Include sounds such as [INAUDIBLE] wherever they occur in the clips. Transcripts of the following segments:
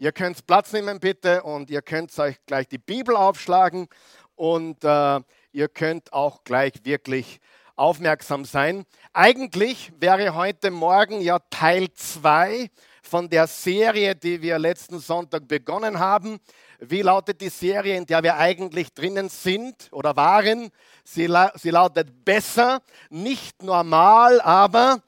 Ihr könnt Platz nehmen bitte und ihr könnt euch gleich die Bibel aufschlagen und äh, ihr könnt auch gleich wirklich aufmerksam sein. Eigentlich wäre heute Morgen ja Teil 2 von der Serie, die wir letzten Sonntag begonnen haben. Wie lautet die Serie, in der wir eigentlich drinnen sind oder waren? Sie, sie lautet besser, nicht normal, aber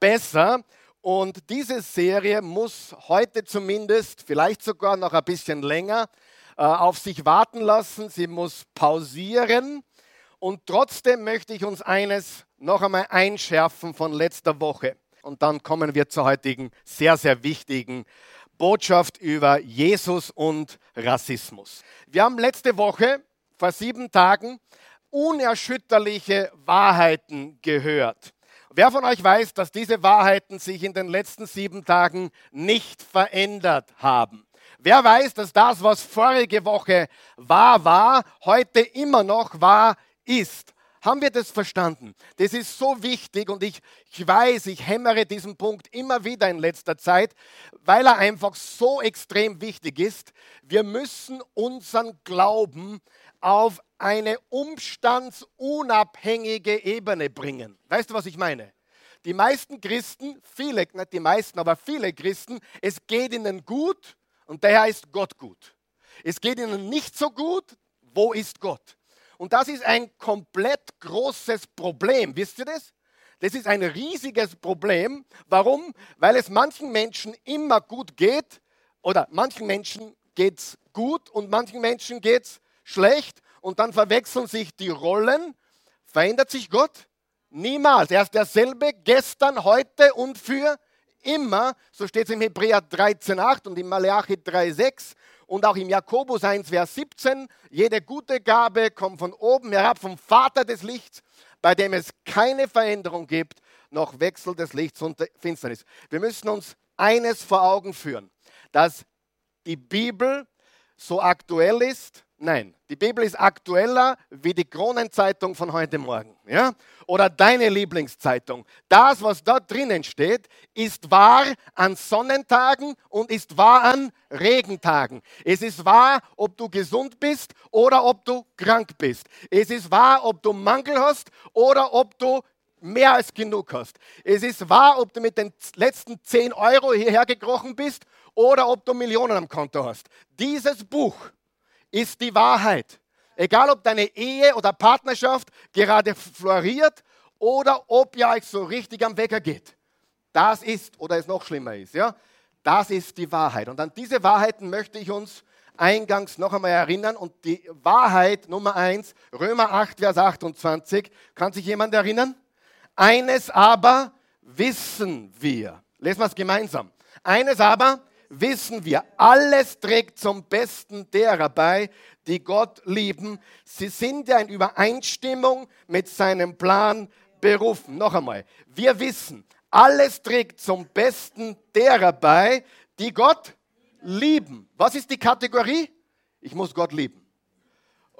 besser. Und diese Serie muss heute zumindest, vielleicht sogar noch ein bisschen länger, äh, auf sich warten lassen. Sie muss pausieren. Und trotzdem möchte ich uns eines noch einmal einschärfen von letzter Woche. Und dann kommen wir zur heutigen sehr, sehr wichtigen Botschaft über Jesus und Rassismus. Wir haben letzte Woche, vor sieben Tagen, unerschütterliche Wahrheiten gehört. Wer von euch weiß, dass diese Wahrheiten sich in den letzten sieben Tagen nicht verändert haben? Wer weiß, dass das, was vorige Woche wahr war, heute immer noch wahr ist? Haben wir das verstanden? Das ist so wichtig und ich, ich weiß, ich hämmere diesen Punkt immer wieder in letzter Zeit, weil er einfach so extrem wichtig ist. Wir müssen unseren Glauben auf eine umstandsunabhängige Ebene bringen. Weißt du, was ich meine? Die meisten Christen, viele, nicht die meisten, aber viele Christen, es geht ihnen gut und daher ist Gott gut. Es geht ihnen nicht so gut, wo ist Gott? Und das ist ein komplett großes Problem. Wisst ihr das? Das ist ein riesiges Problem. Warum? Weil es manchen Menschen immer gut geht oder manchen Menschen geht es gut und manchen Menschen geht es schlecht und dann verwechseln sich die Rollen. Verändert sich Gott? Niemals. Er ist derselbe gestern, heute und für immer. So steht es im Hebräer 13,8 und im Malachi 3,6 und auch im Jakobus 1, Vers 17. Jede gute Gabe kommt von oben herab, vom Vater des Lichts, bei dem es keine Veränderung gibt, noch Wechsel des Lichts und der Finsternis. Wir müssen uns eines vor Augen führen, dass die Bibel so aktuell ist Nein, die Bibel ist aktueller wie die Kronenzeitung von heute Morgen. Ja? Oder deine Lieblingszeitung. Das, was dort drinnen steht, ist wahr an Sonnentagen und ist wahr an Regentagen. Es ist wahr, ob du gesund bist oder ob du krank bist. Es ist wahr, ob du Mangel hast oder ob du mehr als genug hast. Es ist wahr, ob du mit den letzten 10 Euro hierher gekrochen bist oder ob du Millionen am Konto hast. Dieses Buch ist die Wahrheit. Egal, ob deine Ehe oder Partnerschaft gerade floriert oder ob ihr euch so richtig am Wecker geht. Das ist, oder es noch schlimmer ist, ja, das ist die Wahrheit. Und an diese Wahrheiten möchte ich uns eingangs noch einmal erinnern. Und die Wahrheit Nummer eins, Römer 8, Vers 28, kann sich jemand erinnern? Eines aber wissen wir. Lesen wir es gemeinsam. Eines aber wissen wir, alles trägt zum Besten derer bei, die Gott lieben. Sie sind ja in Übereinstimmung mit seinem Plan berufen. Noch einmal, wir wissen, alles trägt zum Besten derer bei, die Gott lieben. Was ist die Kategorie? Ich muss Gott lieben.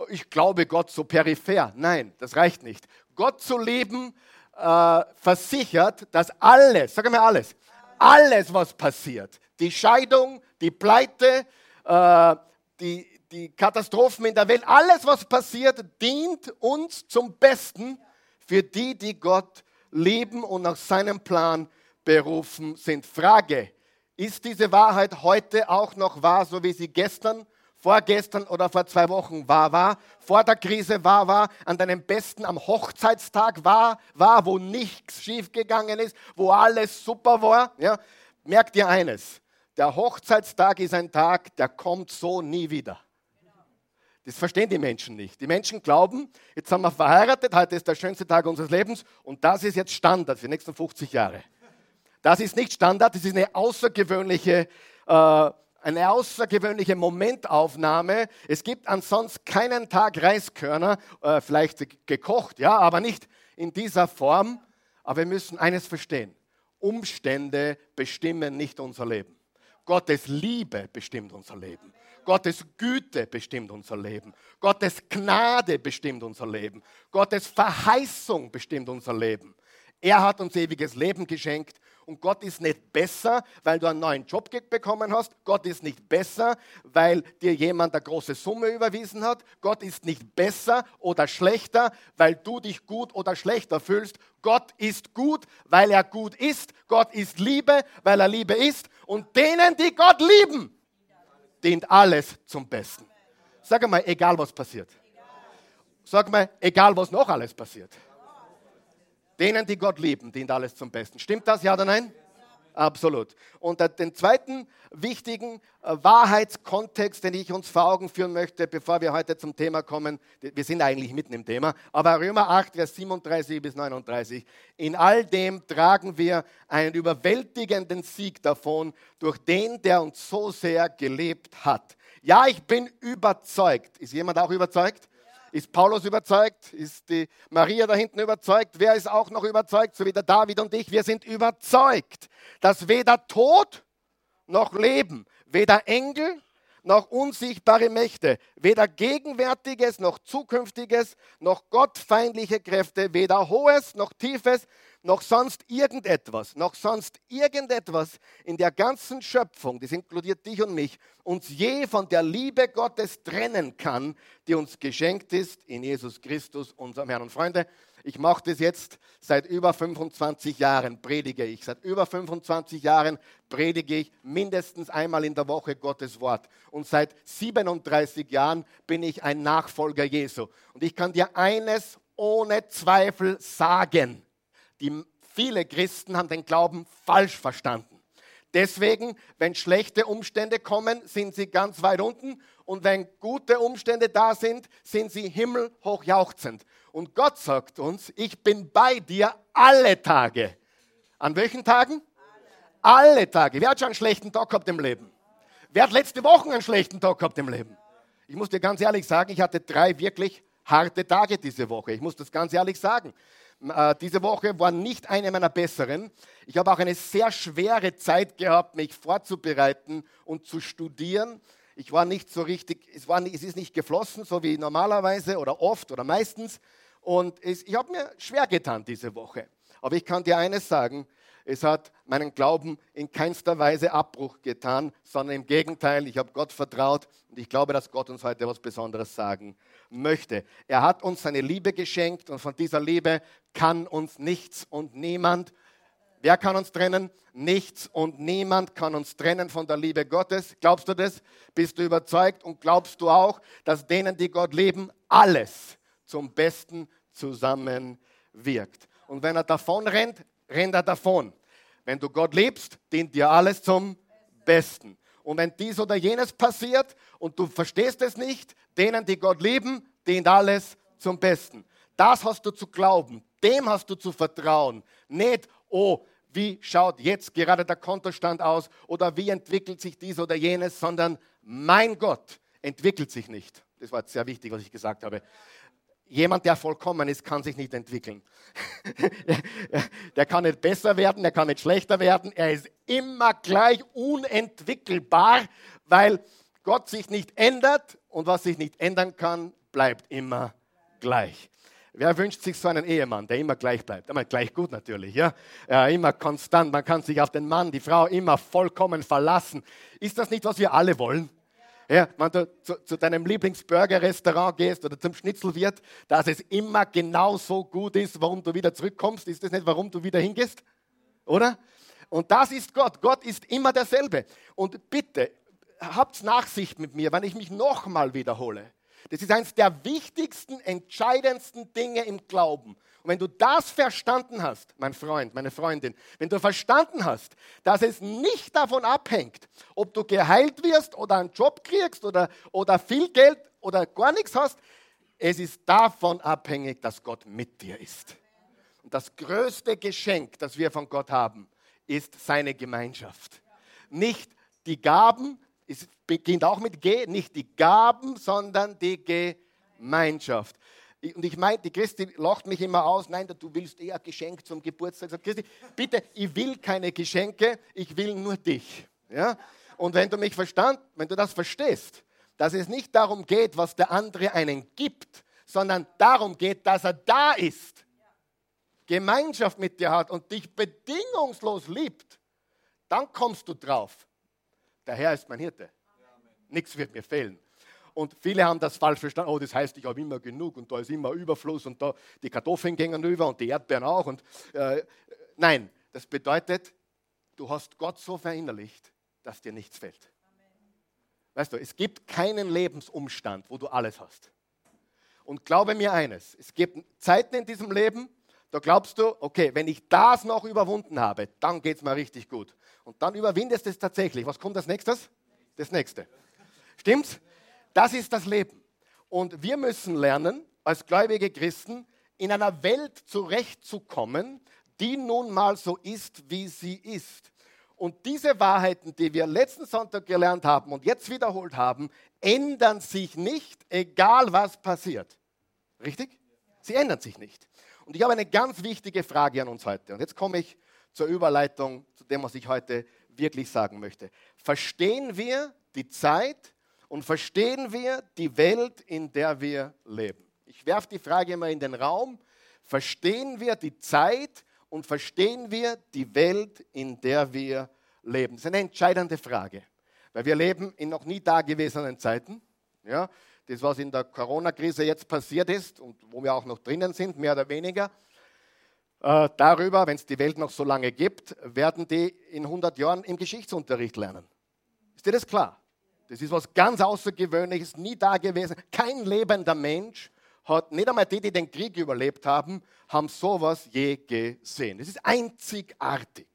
Ich glaube Gott so peripher. Nein, das reicht nicht. Gott zu lieben äh, versichert, dass alles, sag mal alles, alles, was passiert, die Scheidung, die Pleite, äh, die, die Katastrophen in der Welt, alles, was passiert, dient uns zum Besten für die, die Gott lieben und nach seinem Plan berufen sind. Frage, ist diese Wahrheit heute auch noch wahr, so wie sie gestern, vorgestern oder vor zwei Wochen wahr war, vor der Krise wahr war, an deinem besten am Hochzeitstag war, war, wo nichts schiefgegangen ist, wo alles super war? Ja? Merkt ihr eines, der Hochzeitstag ist ein Tag, der kommt so nie wieder. Das verstehen die Menschen nicht. Die Menschen glauben, jetzt sind wir verheiratet, heute ist der schönste Tag unseres Lebens und das ist jetzt Standard für die nächsten 50 Jahre. Das ist nicht Standard, das ist eine außergewöhnliche, äh, eine außergewöhnliche Momentaufnahme. Es gibt ansonsten keinen Tag Reiskörner, äh, vielleicht gekocht, ja, aber nicht in dieser Form. Aber wir müssen eines verstehen. Umstände bestimmen nicht unser Leben. Gottes Liebe bestimmt unser Leben. Gottes Güte bestimmt unser Leben. Gottes Gnade bestimmt unser Leben. Gottes Verheißung bestimmt unser Leben. Er hat uns ewiges Leben geschenkt Und Gott ist nicht besser, weil du einen neuen Job bekommen hast. Gott ist nicht besser, weil dir jemand eine große Summe überwiesen hat. Gott ist nicht besser oder schlechter, weil du dich gut oder schlechter fühlst. Gott ist gut, weil er gut ist. Gott ist Liebe, weil er Liebe ist. Und denen, die Gott lieben, dient alles zum Besten. Sag mal, egal was passiert. Sag mal, egal was noch alles passiert. Denen, die Gott lieben, dient alles zum Besten. Stimmt das, ja oder nein? Absolut. Und den zweiten wichtigen äh, Wahrheitskontext, den ich uns vor Augen führen möchte, bevor wir heute zum Thema kommen, wir sind eigentlich mitten im Thema, aber Römer 8, Vers 37 bis 39, in all dem tragen wir einen überwältigenden Sieg davon durch den, der uns so sehr gelebt hat. Ja, ich bin überzeugt. Ist jemand auch überzeugt? Ist Paulus überzeugt? Ist die Maria da hinten überzeugt? Wer ist auch noch überzeugt? So wie der David und ich. Wir sind überzeugt, dass weder Tod noch Leben, weder Engel noch unsichtbare Mächte, weder Gegenwärtiges noch Zukünftiges, noch gottfeindliche Kräfte, weder Hohes noch Tiefes, noch sonst irgendetwas, noch sonst irgendetwas in der ganzen Schöpfung, das inkludiert dich und mich, uns je von der Liebe Gottes trennen kann, die uns geschenkt ist in Jesus Christus, unserem Herrn. Und Freunde, ich mache das jetzt seit über 25 Jahren, predige ich. Seit über 25 Jahren predige ich mindestens einmal in der Woche Gottes Wort. Und seit 37 Jahren bin ich ein Nachfolger Jesu. Und ich kann dir eines ohne Zweifel sagen die viele Christen haben den Glauben falsch verstanden. Deswegen, wenn schlechte Umstände kommen, sind sie ganz weit unten und wenn gute Umstände da sind, sind sie himmelhoch jauchzend. Und Gott sagt uns, ich bin bei dir alle Tage. An welchen Tagen? Alle, Tage. Wer hat schon einen schlechten Tag gehabt im Leben? Wer hat letzte Woche einen schlechten Tag gehabt im Leben? Ich muss dir ganz ehrlich sagen, ich hatte drei wirklich harte Tage diese Woche. Ich muss das ganz ehrlich sagen. Äh, diese Woche war nicht eine meiner besseren. Ich habe auch eine sehr schwere Zeit gehabt, mich vorzubereiten und zu studieren. Ich war nicht so richtig, es, war, es ist nicht geflossen, so wie normalerweise oder oft oder meistens. Und es, ich habe mir schwer getan diese Woche. Aber ich kann dir eines sagen, es hat meinen Glauben in keinster Weise Abbruch getan, sondern im Gegenteil, ich habe Gott vertraut und ich glaube, dass Gott uns heute was Besonderes sagen möchte. Er hat uns seine Liebe geschenkt und von dieser Liebe kann uns nichts und niemand. Wer kann uns trennen? Nichts und niemand kann uns trennen von der Liebe Gottes. Glaubst du das? Bist du überzeugt und glaubst du auch, dass denen, die Gott leben, alles zum Besten zusammenwirkt? Und wenn er davon rennt, rennt er davon. Wenn du Gott liebst, dient dir alles zum Besten. Und wenn dies oder jenes passiert und du verstehst es nicht, denen, die Gott lieben, dient alles zum Besten. Das hast du zu glauben, dem hast du zu vertrauen. Nicht, oh, wie schaut jetzt gerade der Kontostand aus oder wie entwickelt sich dies oder jenes, sondern mein Gott entwickelt sich nicht. Das war sehr wichtig, was ich gesagt habe. Jemand, der vollkommen ist, kann sich nicht entwickeln. [LAUGHS] der kann nicht besser werden, der kann nicht schlechter werden. Er ist immer gleich unentwickelbar, weil Gott sich nicht ändert und was sich nicht ändern kann, bleibt immer gleich. Wer wünscht sich so einen Ehemann, der immer gleich bleibt? Einmal gleich gut natürlich, ja? ja? Immer konstant, man kann sich auf den Mann, die Frau immer vollkommen verlassen. Ist das nicht, was wir alle wollen? Ja, wenn du zu, zu deinem Lieblingsburger-Restaurant gehst oder zum Schnitzelwirt, dass es immer genau so gut ist, warum du wieder zurückkommst, ist das nicht, warum du wieder hingehst? Oder? Und das ist Gott. Gott ist immer derselbe. Und bitte, habt Nachsicht mit mir, wenn ich mich nochmal wiederhole. Das ist eines der wichtigsten, entscheidendsten Dinge im Glauben. Und wenn du das verstanden hast, mein Freund, meine Freundin, wenn du verstanden hast, dass es nicht davon abhängt, ob du geheilt wirst oder einen Job kriegst oder, oder viel Geld oder gar nichts hast, es ist davon abhängig, dass Gott mit dir ist. Und das größte Geschenk, das wir von Gott haben, ist seine Gemeinschaft. Nicht die Gaben, es beginnt auch mit G, nicht die Gaben, sondern die Gemeinschaft. Und ich meine, die Christi lacht mich immer aus, nein, du willst eher Geschenk zum Geburtstag. Sagt Christi, bitte, ich will keine Geschenke, ich will nur dich. Ja? Und wenn du mich verstand, wenn du das verstehst, dass es nicht darum geht, was der andere einen gibt, sondern darum geht, dass er da ist. Gemeinschaft mit dir hat und dich bedingungslos liebt, dann kommst du drauf. Der Herr ist mein Hirte. Nichts wird mir fehlen. Und viele haben das falsch verstanden. Oh, das heißt, ich habe immer genug und da ist immer Überfluss und da die Kartoffeln gehen über und die Erdbeeren auch. Und, äh, nein, das bedeutet, du hast Gott so verinnerlicht, dass dir nichts fehlt. Weißt du, es gibt keinen Lebensumstand, wo du alles hast. Und glaube mir eines, es gibt Zeiten in diesem Leben, da glaubst du, okay, wenn ich das noch überwunden habe, dann geht es mir richtig gut. Und dann überwindest du es tatsächlich. Was kommt als nächstes? Das nächste. Stimmt's? Das ist das Leben. Und wir müssen lernen, als gläubige Christen, in einer Welt zurechtzukommen, die nun mal so ist, wie sie ist. Und diese Wahrheiten, die wir letzten Sonntag gelernt haben und jetzt wiederholt haben, ändern sich nicht, egal was passiert. Richtig? Sie ändern sich nicht. Und ich habe eine ganz wichtige Frage an uns heute. Und jetzt komme ich zur Überleitung zu dem, was ich heute wirklich sagen möchte. Verstehen wir die Zeit und verstehen wir die Welt, in der wir leben? Ich werfe die Frage immer in den Raum. Verstehen wir die Zeit und verstehen wir die Welt, in der wir leben? Das ist eine entscheidende Frage, weil wir leben in noch nie dagewesenen Zeiten. Ja, das, was in der Corona-Krise jetzt passiert ist und wo wir auch noch drinnen sind, mehr oder weniger, äh, darüber, wenn es die Welt noch so lange gibt, werden die in 100 Jahren im Geschichtsunterricht lernen. Ist dir das klar? Das ist was ganz Außergewöhnliches, nie da gewesen. Kein lebender Mensch hat, nicht einmal die, die den Krieg überlebt haben, haben sowas je gesehen. Das ist einzigartig.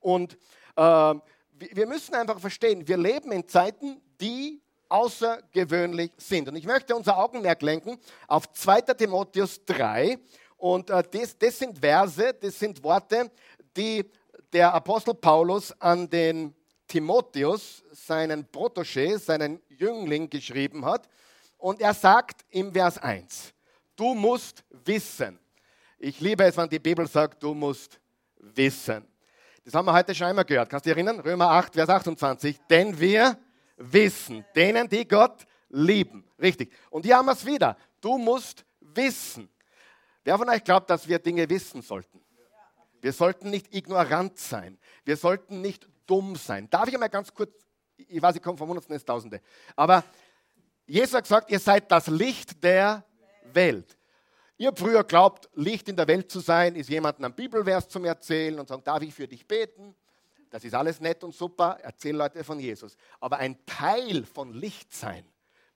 Und äh, wir müssen einfach verstehen, wir leben in Zeiten, die außergewöhnlich sind. Und ich möchte unser Augenmerk lenken auf 2. Timotheus 3 und äh, das, das sind Verse, das sind Worte, die der Apostel Paulus an den Timotheus, seinen Protégé, seinen Jüngling geschrieben hat. Und er sagt im Vers 1, du musst wissen. Ich liebe es, wenn die Bibel sagt, du musst wissen. Das haben wir heute schon einmal gehört. Kannst du dich erinnern? Römer 8, Vers 28. Denn wir wissen, denen, die Gott lieben. Richtig. Und hier haben wir es wieder. Du musst wissen. Wer von euch glaubt, dass wir Dinge wissen sollten? Wir sollten nicht ignorant sein. Wir sollten nicht dumm sein. Darf ich einmal ganz kurz, ich weiß, ich komme vom Hundertsten ins Tausende, aber Jesus hat gesagt, ihr seid das Licht der Welt. Ihr habt früher glaubt, Licht in der Welt zu sein, ist jemandem einen Bibelvers zu mir erzählen und sagen, darf ich für dich beten? Das ist alles nett und super, erzähl Leute von Jesus. Aber ein Teil von Licht sein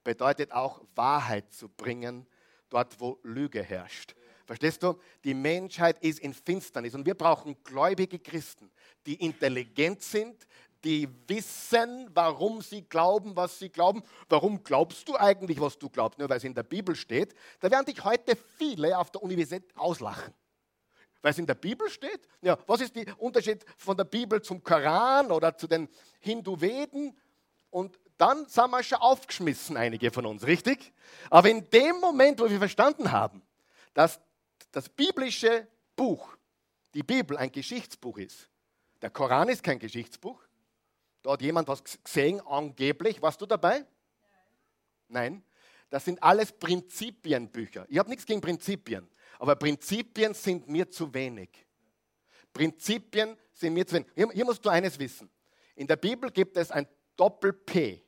bedeutet auch Wahrheit zu bringen, dort wo Lüge herrscht. Verstehst du? Die Menschheit ist in Finsternis und wir brauchen gläubige Christen, die intelligent sind, die wissen, warum sie glauben, was sie glauben. Warum glaubst du eigentlich, was du glaubst? Nur weil es in der Bibel steht. Da werden dich heute viele auf der Universität auslachen. Weil es in der Bibel steht. Ja, was ist der Unterschied von der Bibel zum Koran oder zu den Hindu-Veden? Und dann sind wir schon aufgeschmissen, einige von uns, richtig? Aber in dem Moment, wo wir verstanden haben, dass das biblische Buch, die Bibel, ein Geschichtsbuch ist. Der Koran ist kein Geschichtsbuch. Da hat jemand was gesehen, angeblich. Warst du dabei? Nein. Das sind alles Prinzipienbücher. Ich habe nichts gegen Prinzipien, aber Prinzipien sind mir zu wenig. Prinzipien sind mir zu wenig. Hier, hier musst du eines wissen. In der Bibel gibt es ein Doppel-P,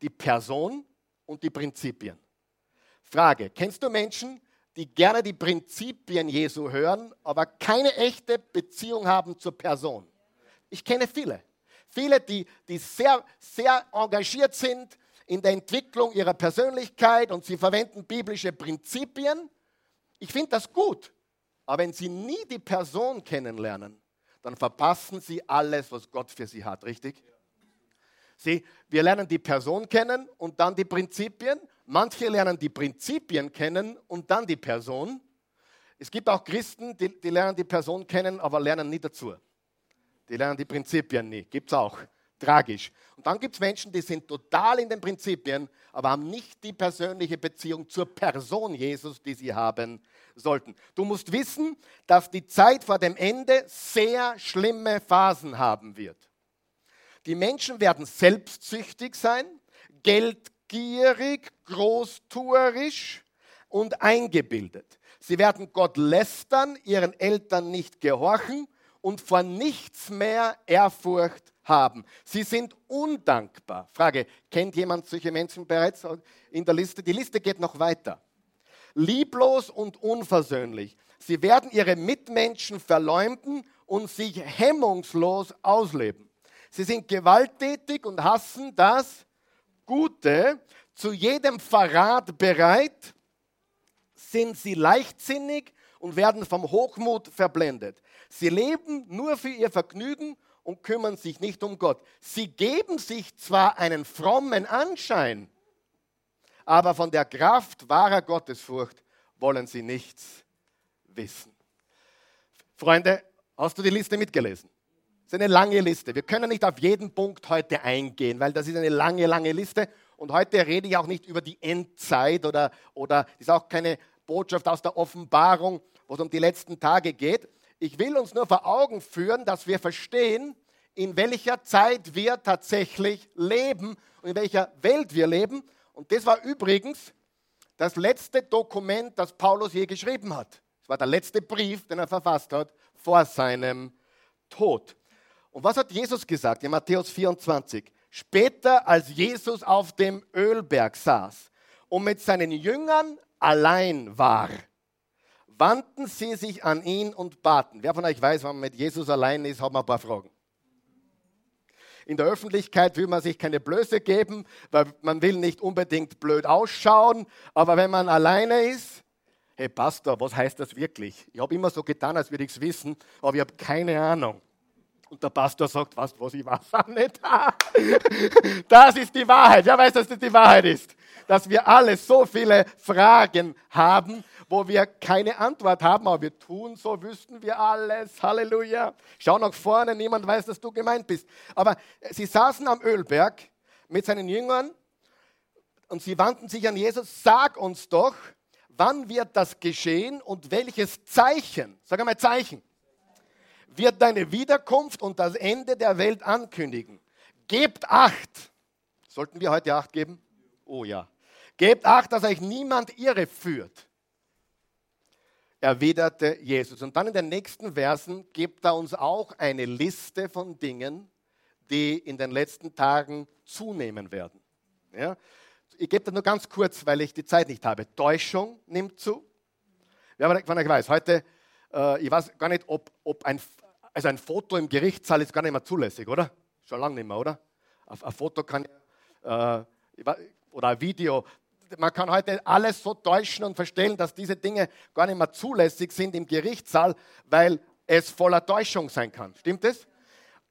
die Person und die Prinzipien. Frage, kennst du Menschen, die gerne die Prinzipien Jesu hören, aber keine echte Beziehung haben zur Person. Ich kenne viele. Viele, die, die sehr, sehr engagiert sind in der Entwicklung ihrer Persönlichkeit und sie verwenden biblische Prinzipien. Ich finde das gut. Aber wenn sie nie die Person kennenlernen, dann verpassen sie alles, was Gott für sie hat, richtig? Sie, wir lernen die Person kennen und dann die Prinzipien Manche lernen die Prinzipien kennen und dann die Person. Es gibt auch Christen, die, die lernen die Person kennen, aber lernen nie dazu. Die lernen die Prinzipien nie. Gibt es auch. Tragisch. Und dann gibt es Menschen, die sind total in den Prinzipien, aber haben nicht die persönliche Beziehung zur Person Jesus, die sie haben sollten. Du musst wissen, dass die Zeit vor dem Ende sehr schlimme Phasen haben wird. Die Menschen werden selbstsüchtig sein, Geld gierig, großtuerisch und eingebildet. Sie werden Gott lästern, ihren Eltern nicht gehorchen und vor nichts mehr Ehrfurcht haben. Sie sind undankbar. Frage, kennt jemand solche Menschen bereits in der Liste? Die Liste geht noch weiter. Lieblos und unversöhnlich. Sie werden ihre Mitmenschen verleumden und sich hemmungslos ausleben. Sie sind gewalttätig und hassen das Gute, zu jedem Verrat bereit, sind sie leichtsinnig und werden vom Hochmut verblendet. Sie leben nur für ihr Vergnügen und kümmern sich nicht um Gott. Sie geben sich zwar einen frommen Anschein, aber von der Kraft wahrer Gottesfurcht wollen sie nichts wissen. Freunde, hast du die Liste mitgelesen? Das ist eine lange Liste. Wir können nicht auf jeden Punkt heute eingehen, weil das ist eine lange, lange Liste. Und heute rede ich auch nicht über die Endzeit oder, oder ist auch keine Botschaft aus der Offenbarung, wo es um die letzten Tage geht. Ich will uns nur vor Augen führen, dass wir verstehen, in welcher Zeit wir tatsächlich leben und in welcher Welt wir leben. Und das war übrigens das letzte Dokument, das Paulus je geschrieben hat. Es war der letzte Brief, den er verfasst hat vor seinem Tod. Und was hat Jesus gesagt in Matthäus 24? Später, als Jesus auf dem Ölberg saß und mit seinen Jüngern allein war, wandten sie sich an ihn und baten. Wer von euch weiß, wenn man mit Jesus allein ist, hat man ein paar Fragen. In der Öffentlichkeit will man sich keine Blöße geben, weil man will nicht unbedingt blöd ausschauen. Aber wenn man alleine ist, hey Pastor, was heißt das wirklich? Ich habe immer so getan, als würde ich es wissen, aber ich habe keine Ahnung. Und der Pastor sagt, was, was, ich weiß auch nicht. [LAUGHS] Das ist die Wahrheit. Wer weiß, dass das die Wahrheit ist? Dass wir alle so viele Fragen haben, wo wir keine Antwort haben, aber wir tun so, wüssten wir alles. Halleluja. Schau nach vorne, niemand weiß, dass du gemeint bist. Aber sie saßen am Ölberg mit seinen Jüngern und sie wandten sich an Jesus. Sag uns doch, wann wird das geschehen und welches Zeichen, sag einmal Zeichen, wird deine Wiederkunft und das Ende der Welt ankündigen. Gebt acht. Sollten wir heute acht geben? Oh ja. Gebt acht, dass euch niemand irre führt. Erwiderte Jesus. Und dann in den nächsten Versen gibt er uns auch eine Liste von Dingen, die in den letzten Tagen zunehmen werden. Ja? Ich gebe das nur ganz kurz, weil ich die Zeit nicht habe. Täuschung nimmt zu. Wer von euch weiß, heute, äh, ich weiß gar nicht, ob, ob ein also ein Foto im Gerichtssaal ist gar nicht mehr zulässig, oder? Schon lange nicht mehr, oder? Ein Foto kann äh, oder ein Video. Man kann heute alles so täuschen und verstellen, dass diese Dinge gar nicht mehr zulässig sind im Gerichtssaal, weil es voller Täuschung sein kann. Stimmt es?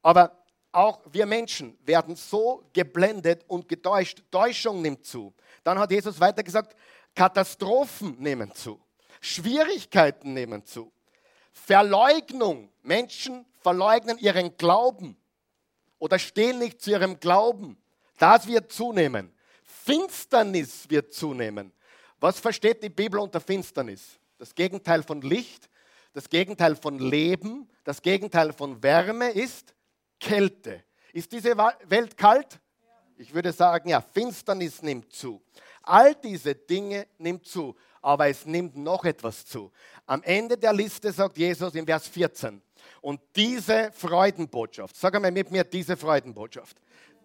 Aber auch wir Menschen werden so geblendet und getäuscht. Täuschung nimmt zu. Dann hat Jesus weiter gesagt, Katastrophen nehmen zu. Schwierigkeiten nehmen zu. Verleugnung. Menschen verleugnen ihren Glauben oder stehen nicht zu ihrem Glauben. Das wird zunehmen. Finsternis wird zunehmen. Was versteht die Bibel unter Finsternis? Das Gegenteil von Licht, das Gegenteil von Leben, das Gegenteil von Wärme ist Kälte. Ist diese Welt kalt? Ich würde sagen, ja, Finsternis nimmt zu. All diese Dinge nimmt zu aber es nimmt noch etwas zu. Am Ende der Liste sagt Jesus in Vers 14, und diese Freudenbotschaft, sag einmal mit mir diese Freudenbotschaft,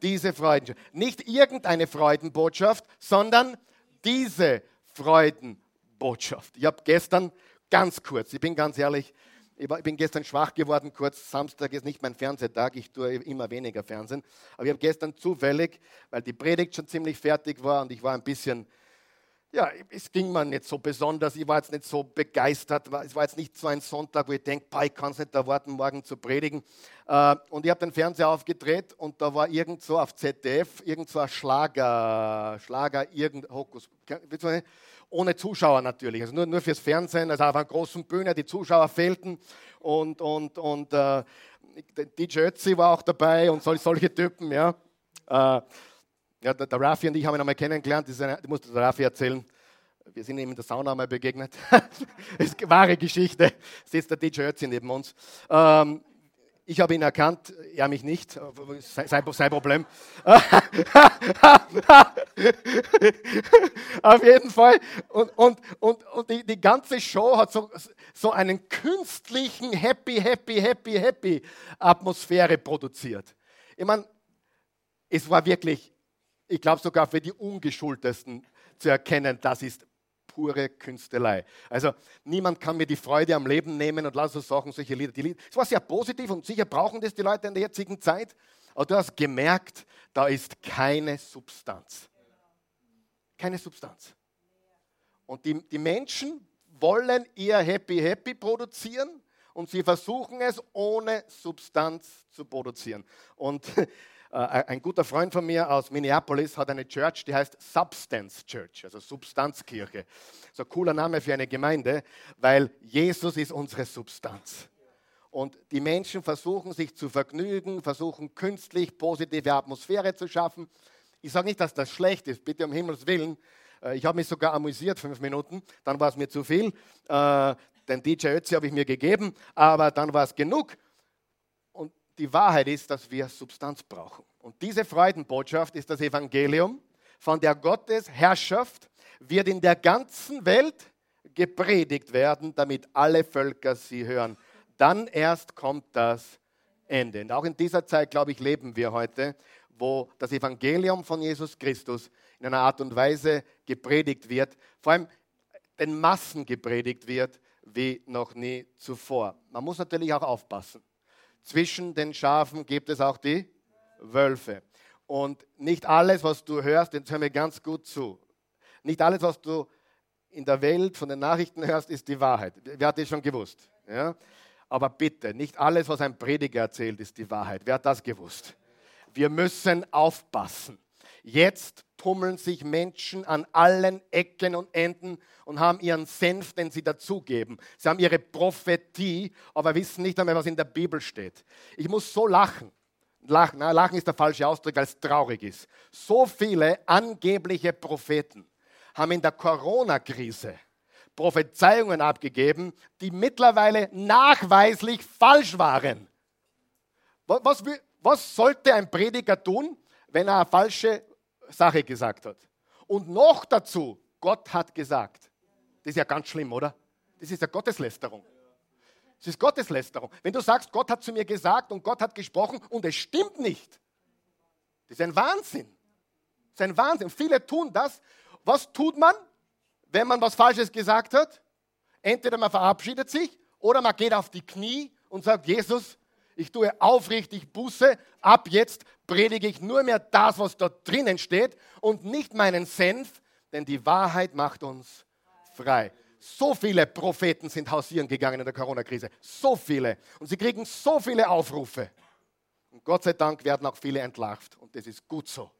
diese Freudenbotschaft, nicht irgendeine Freudenbotschaft, sondern diese Freudenbotschaft. Ich habe gestern ganz kurz, ich bin ganz ehrlich, ich bin gestern schwach geworden, kurz. Samstag ist nicht mein Fernsehtag, ich tue immer weniger Fernsehen. Aber ich habe gestern zufällig, weil die Predigt schon ziemlich fertig war und ich war ein bisschen ja, es ging mir nicht so besonders. Ich war jetzt nicht so begeistert. Es war jetzt nicht so ein Sonntag, wo ich denke, ich kann es nicht erwarten, morgen zu predigen. Äh, und ich habe den Fernseher aufgedreht und da war irgend so auf ZDF, irgend so ein Schlager, Schlager, irgend, Hokus, ohne Zuschauer natürlich, also nur, nur fürs Fernsehen, also auf einer großen Bühne, die Zuschauer fehlten und, und, und äh, DJ Ötzi war auch dabei und solche Typen, ja. Äh, ja, der, der Rafi und ich haben ihn einmal kennengelernt. Eine, das musste der Rafi erzählen. Wir sind ihm in der Sauna einmal begegnet. [LAUGHS] das ist eine wahre Geschichte. Sitzt der DJ Ötzi neben uns. Ähm, ich habe ihn erkannt, er mich nicht. Sein, sein Problem. [LAUGHS] Auf jeden Fall. Und, und, und, und die, die ganze Show hat so, so einen künstlichen Happy, Happy, Happy, Happy Atmosphäre produziert. Ich meine, es war wirklich, ich glaube sogar für die Ungeschultesten zu erkennen, das ist pure Künstelei. Also niemand kann mir die Freude am Leben nehmen und lauter Sachen, solche Lieder. Die Lieder. Es war sehr positiv und sicher brauchen das die Leute in der jetzigen Zeit. Aber du hast gemerkt, da ist keine Substanz. Keine Substanz. Und die, die Menschen wollen ihr Happy Happy produzieren und sie versuchen es ohne Substanz zu produzieren. Und ein guter Freund von mir aus Minneapolis hat eine Church, die heißt Substance Church, also Substanzkirche. So ein cooler Name für eine Gemeinde, weil Jesus ist unsere Substanz. Und die Menschen versuchen sich zu vergnügen, versuchen künstlich positive Atmosphäre zu schaffen. Ich sage nicht, dass das schlecht ist, bitte um Himmels Willen. Äh, ich habe mich sogar amüsiert, fünf Minuten, dann war es mir zu viel. Äh, den DJ Ötzi habe ich mir gegeben, aber dann war es genug die Wahrheit ist, dass wir Substanz brauchen. Und diese Freudenbotschaft ist das Evangelium, von der Gottes Herrschaft wird in der ganzen Welt gepredigt werden, damit alle Völker sie hören. Dann erst kommt das Ende. Und auch in dieser Zeit, glaube ich, leben wir heute, wo das Evangelium von Jesus Christus in einer Art und Weise gepredigt wird, vor allem den Massen gepredigt wird, wie noch nie zuvor. Man muss natürlich auch aufpassen. Zwischen den Schafen gibt es auch die Wölfe. Und nicht alles, was du hörst, jetzt hör mir ganz gut zu. Nicht alles, was du in der Welt von den Nachrichten hörst, ist die Wahrheit. Wer hat das schon gewusst? Ja? Aber bitte, nicht alles, was ein Prediger erzählt, ist die Wahrheit. Wer hat das gewusst? Wir müssen aufpassen. Jetzt tummeln sich Menschen an allen Ecken und Enden und haben ihren Senf, den sie dazugeben. Sie haben ihre Prophetie, aber wissen nicht einmal, was in der Bibel steht. Ich muss so lachen. Lachen, na, lachen ist der falsche Ausdruck, weil es traurig ist. So viele angebliche Propheten haben in der Corona-Krise Prophezeiungen abgegeben, die mittlerweile nachweislich falsch waren. Was, was, sollte ein Prediger tun, wenn er eine falsche Sache gesagt hat. Und noch dazu, Gott hat gesagt. Das ist ja ganz schlimm, oder? Das ist ja Gotteslästerung. Das ist Gotteslästerung. Wenn du sagst, Gott hat zu mir gesagt und Gott hat gesprochen und es stimmt nicht, das ist ein Wahnsinn. Das ist ein Wahnsinn. Viele tun das. Was tut man, wenn man was Falsches gesagt hat? Entweder man verabschiedet sich oder man geht auf die Knie und sagt, Jesus, ich tue aufrichtig Buße, ab jetzt predige ich nur mehr das, was dort drinnen steht und nicht meinen Senf, denn die Wahrheit macht uns frei. So viele Propheten sind hausieren gegangen in der Corona-Krise. So viele. Und sie kriegen so viele Aufrufe. Und Gott sei Dank werden auch viele entlarvt. Und das ist gut so.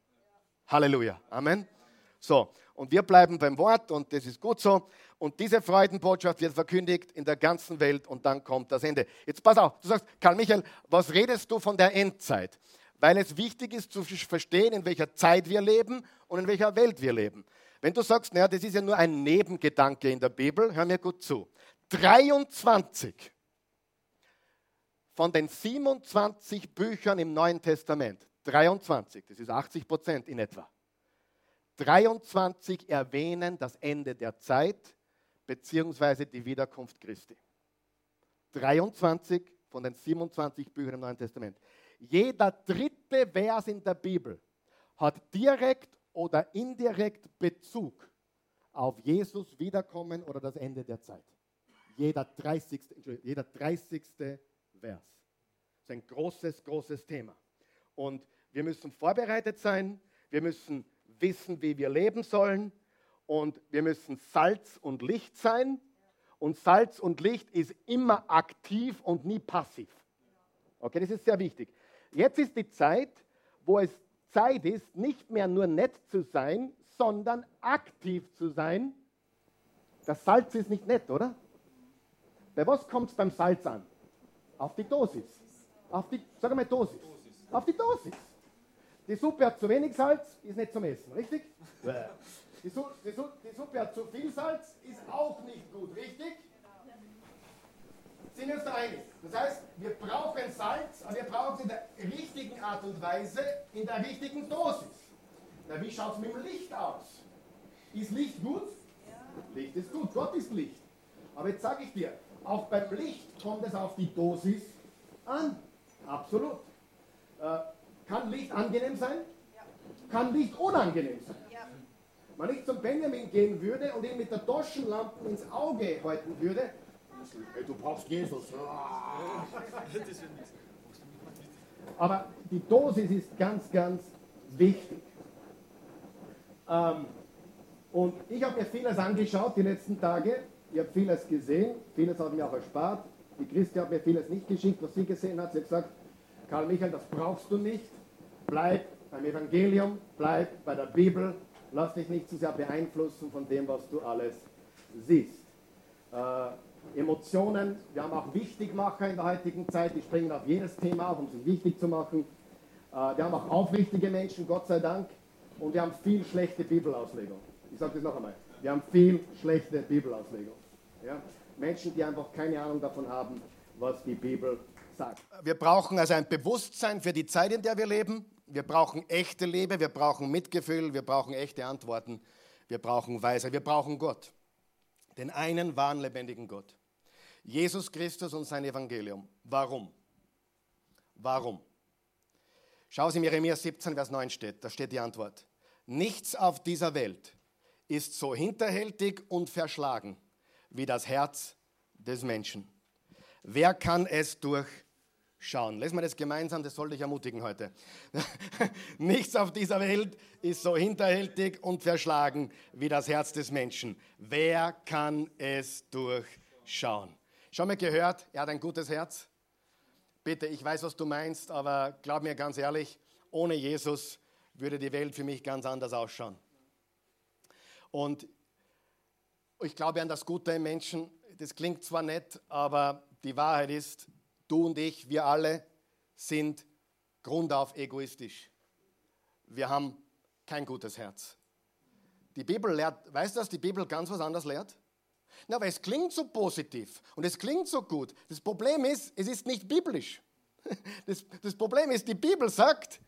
Halleluja. Amen. So, und wir bleiben beim Wort und das ist gut so. Und diese Freudenbotschaft wird verkündigt in der ganzen Welt und dann kommt das Ende. Jetzt pass auf, du sagst, Karl Michael, was redest du von der Endzeit? Weil es wichtig ist zu verstehen, in welcher Zeit wir leben und in welcher Welt wir leben. Wenn du sagst, naja, das ist ja nur ein Nebengedanke in der Bibel, hör mir gut zu. 23 von den 27 Büchern im Neuen Testament, 23, das ist 80 Prozent in etwa, 23 erwähnen das Ende der Zeit beziehungsweise die Wiederkunft Christi. 23 von den 27 Büchern im Neuen Testament. Jeder dritte Vers in der Bibel hat direkt oder indirekt Bezug auf Jesus Wiederkommen oder das Ende der Zeit. Jeder 30. Jeder 30. Vers. Das ist ein großes, großes Thema. Und wir müssen vorbereitet sein, wir müssen wissen, wie wir leben sollen und wir müssen Salz und Licht sein. Und Salz und Licht ist immer aktiv und nie passiv. Okay, das ist sehr wichtig. Jetzt ist die Zeit, wo es Zeit ist, nicht mehr nur nett zu sein, sondern aktiv zu sein. Das Salz ist nicht nett, oder? Bei was kommt es beim Salz an? Auf die Dosis. Auf die, sag mal Dosis. Auf die Dosis. Die Suppe hat zu wenig Salz, ist nicht zum Essen, richtig? Die, Su die, Su die Suppe hat zu viel Salz, ist auch nicht gut, richtig? Sind wir uns da einig? Das heißt, wir brauchen Salz, aber wir brauchen es in der richtigen Art und Weise, in der richtigen Dosis. Na, wie schaut es mit dem Licht aus? Ist Licht gut? Ja. Licht ist gut, Gott ist Licht. Aber jetzt sage ich dir, auch beim Licht kommt es auf die Dosis an. Absolut. Äh, kann Licht angenehm sein? Ja. Kann Licht unangenehm sein? Ja. Wenn ich zum Benjamin gehen würde und ihn mit der Taschenlampe ins Auge halten würde, hey, du brauchst Jesus. Aber die Dosis ist ganz, ganz wichtig. Ähm, und ich habe mir vieles angeschaut die letzten Tage. Ich habe vieles gesehen, vieles hat mir auch erspart. Die Christi hat mir vieles nicht geschickt, was sie gesehen hat. Sie hat gesagt, Karl Michael, das brauchst du nicht. Bleib beim Evangelium, bleib bei der Bibel. Lass dich nicht zu sehr beeinflussen von dem, was du alles siehst. Äh, Emotionen, wir haben auch Wichtigmacher in der heutigen Zeit, die springen auf jedes Thema auf, um sich wichtig zu machen. Äh, wir haben auch aufrichtige Menschen, Gott sei Dank. Und wir haben viel schlechte Bibelauslegung. Ich sage das noch einmal. Wir haben viel schlechte Bibelauslegung. Ja? Menschen, die einfach keine Ahnung davon haben, was die Bibel sagt. Wir brauchen also ein Bewusstsein für die Zeit, in der wir leben. Wir brauchen echte Liebe, wir brauchen Mitgefühl, wir brauchen echte Antworten, wir brauchen Weisheit, wir brauchen Gott. Den einen wahren, lebendigen Gott. Jesus Christus und sein Evangelium. Warum? Warum? Schau es in Jeremia 17, Vers 9 steht, da steht die Antwort. Nichts auf dieser Welt ist so hinterhältig und verschlagen wie das Herz des Menschen. Wer kann es durchschauen? Lesen wir das gemeinsam, das sollte ich ermutigen heute. [LAUGHS] Nichts auf dieser Welt ist so hinterhältig und verschlagen wie das Herz des Menschen. Wer kann es durchschauen? Schon mal gehört, er hat ein gutes Herz? Bitte, ich weiß, was du meinst, aber glaub mir ganz ehrlich, ohne Jesus würde die Welt für mich ganz anders ausschauen. Und ich glaube an das Gute im Menschen. Das klingt zwar nett, aber die Wahrheit ist, du und ich, wir alle sind grundauf egoistisch. Wir haben kein gutes Herz. Die Bibel lehrt, weißt du, dass die Bibel ganz was anderes lehrt? Na, weil es klingt so positiv und es klingt so gut. Das Problem ist, es ist nicht biblisch. [LAUGHS] Das, das Problem ist, die Bibel sagt,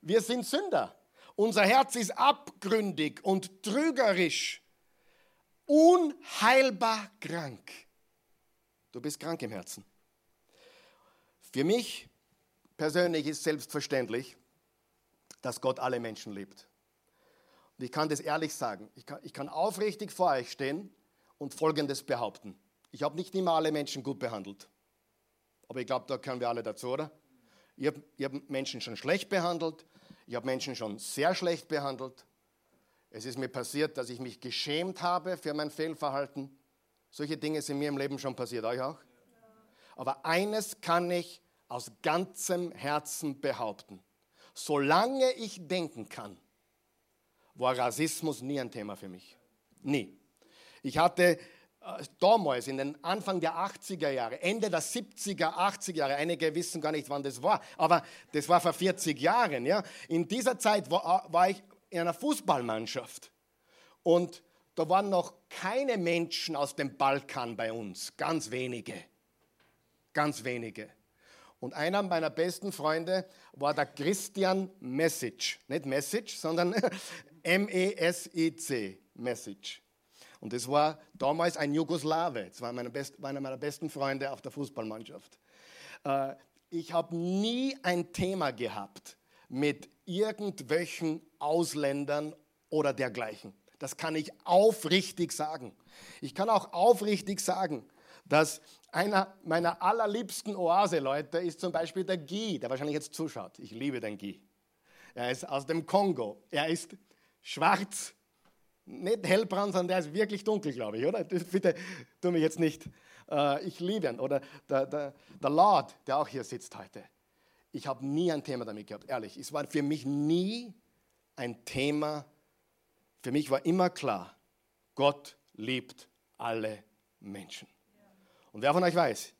wir sind Sünder. Unser Herz ist abgründig und trügerisch, unheilbar krank. Du bist krank im Herzen. Für mich persönlich ist selbstverständlich, dass Gott alle Menschen liebt. Und ich kann das ehrlich sagen. Ich kann, ich kann aufrichtig vor euch stehen und Folgendes behaupten. Ich habe nicht immer alle Menschen gut behandelt. Aber ich glaube, da können wir alle dazu, oder? Ich habe hab Menschen schon schlecht behandelt. Ich habe Menschen schon sehr schlecht behandelt. Es ist mir passiert, dass ich mich geschämt habe für mein Fehlverhalten. Solche Dinge sind mir im Leben schon passiert, euch auch? Aber eines kann ich aus ganzem Herzen behaupten. Solange ich denken kann, war Rassismus nie ein Thema für mich. Nie. Ich hatte äh, damals, in den Anfang der 80er Jahre, Ende der 70er, 80er Jahre, einige wissen gar nicht, wann das war, aber das war vor 40 Jahren. Ja. In dieser Zeit war, war ich in einer Fußballmannschaft und da waren noch keine Menschen aus dem Balkan bei uns, ganz wenige, ganz wenige. Und einer meiner besten Freunde war der Christian Message, nicht Message, sondern [LAUGHS] M-E-S-I-C, Message. Und das war damals ein Jugoslawe, das war Best, einer meiner besten Freunde auf der Fußballmannschaft. Äh, ich habe nie ein Thema gehabt mit irgendwelchen Ausländern oder dergleichen. Das kann ich aufrichtig sagen. Ich kann auch aufrichtig sagen, dass einer meiner allerliebsten Oase-Leute ist zum Beispiel der Guy, der wahrscheinlich jetzt zuschaut. Ich liebe den Guy. Er ist aus dem Kongo. Er ist schwarz, nicht hellbraun, sondern der ist wirklich dunkel, glaube ich, oder? [LAUGHS] Bitte tu mich jetzt nicht. Äh, ich liebe ihn. Oder der, der, der Lord, der auch hier sitzt heute. Ich habe nie ein Thema damit gehabt, ehrlich. Es war für mich nie ein Thema. Für mich war immer klar, Gott liebt alle Menschen. Und wer von euch weiß,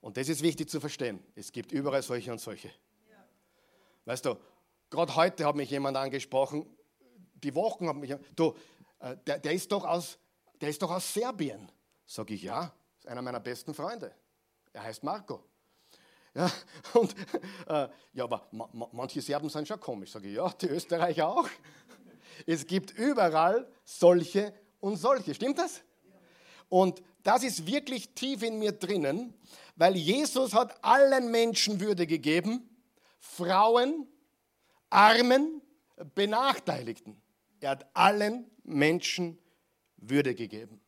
und das ist wichtig zu verstehen, es gibt überall solche und solche. Weißt du, gerade heute hat mich jemand angesprochen, die Wochen hat mich, du, äh, der, der, ist doch aus, der ist doch aus Serbien. Sag ich, ja, ist einer meiner besten Freunde. Er heißt Marco. Ja, [LAUGHS] und, äh, ja aber ma, ma, manche Serben sind schon komisch. Sage ich, ja, die Österreicher auch. Es gibt überall solche und solche. Stimmt das? Und das ist wirklich tief in mir drinnen, weil Jesus hat allen Menschen Würde gegeben, Frauen, Armen, Benachteiligten. Er hat allen Menschen Würde gegeben.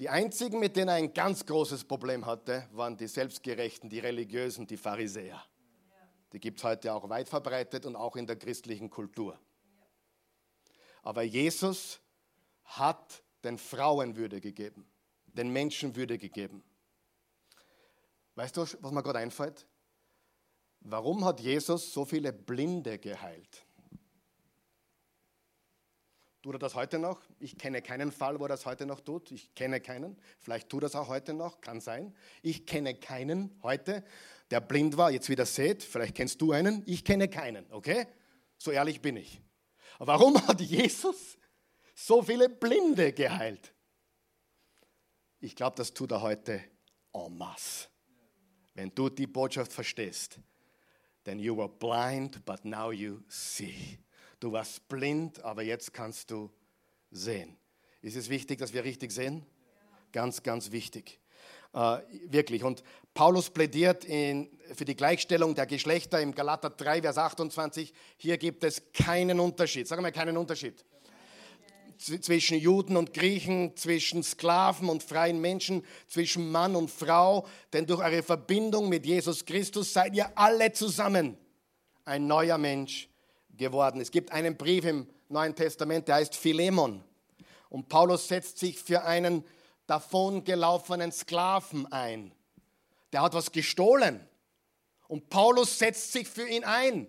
Die einzigen, mit denen er ein ganz großes Problem hatte, waren die Selbstgerechten, die Religiösen, die Pharisäer. Die gibt es heute auch weit verbreitet und auch in der christlichen Kultur. Aber Jesus hat den Frauen Würde gegeben, den Menschen Würde gegeben. Weißt du, was mir gerade einfällt? Warum hat Jesus so viele Blinde geheilt? Tut er das heute noch? Ich kenne keinen Fall, wo er das heute noch tut. Ich kenne keinen. Vielleicht tut er das auch heute noch, kann sein. Ich kenne keinen heute, der blind war, jetzt wieder seht. Vielleicht kennst du einen. Ich kenne keinen, okay? So ehrlich bin ich. Warum hat Jesus so viele Blinde geheilt? Ich glaube, das tut er heute en masse. Wenn du die Botschaft verstehst, then you were blind, but now you see. Du warst blind, aber jetzt kannst du sehen. Ist es wichtig, dass wir richtig sehen? Ganz, ganz wichtig. Äh, wirklich. Und Paulus plädiert in, für die Gleichstellung der Geschlechter im Galater 3, Vers 28. Hier gibt es keinen Unterschied. Sag mal, keinen Unterschied zwischen Juden und Griechen, zwischen Sklaven und freien Menschen, zwischen Mann und Frau, denn durch eure Verbindung mit Jesus Christus seid ihr alle zusammen ein neuer Mensch geworden. Es gibt einen Brief im Neuen Testament, der heißt Philemon. Und Paulus setzt sich für einen davongelaufenen Sklaven ein. Der hat was gestohlen. Und Paulus setzt sich für ihn ein.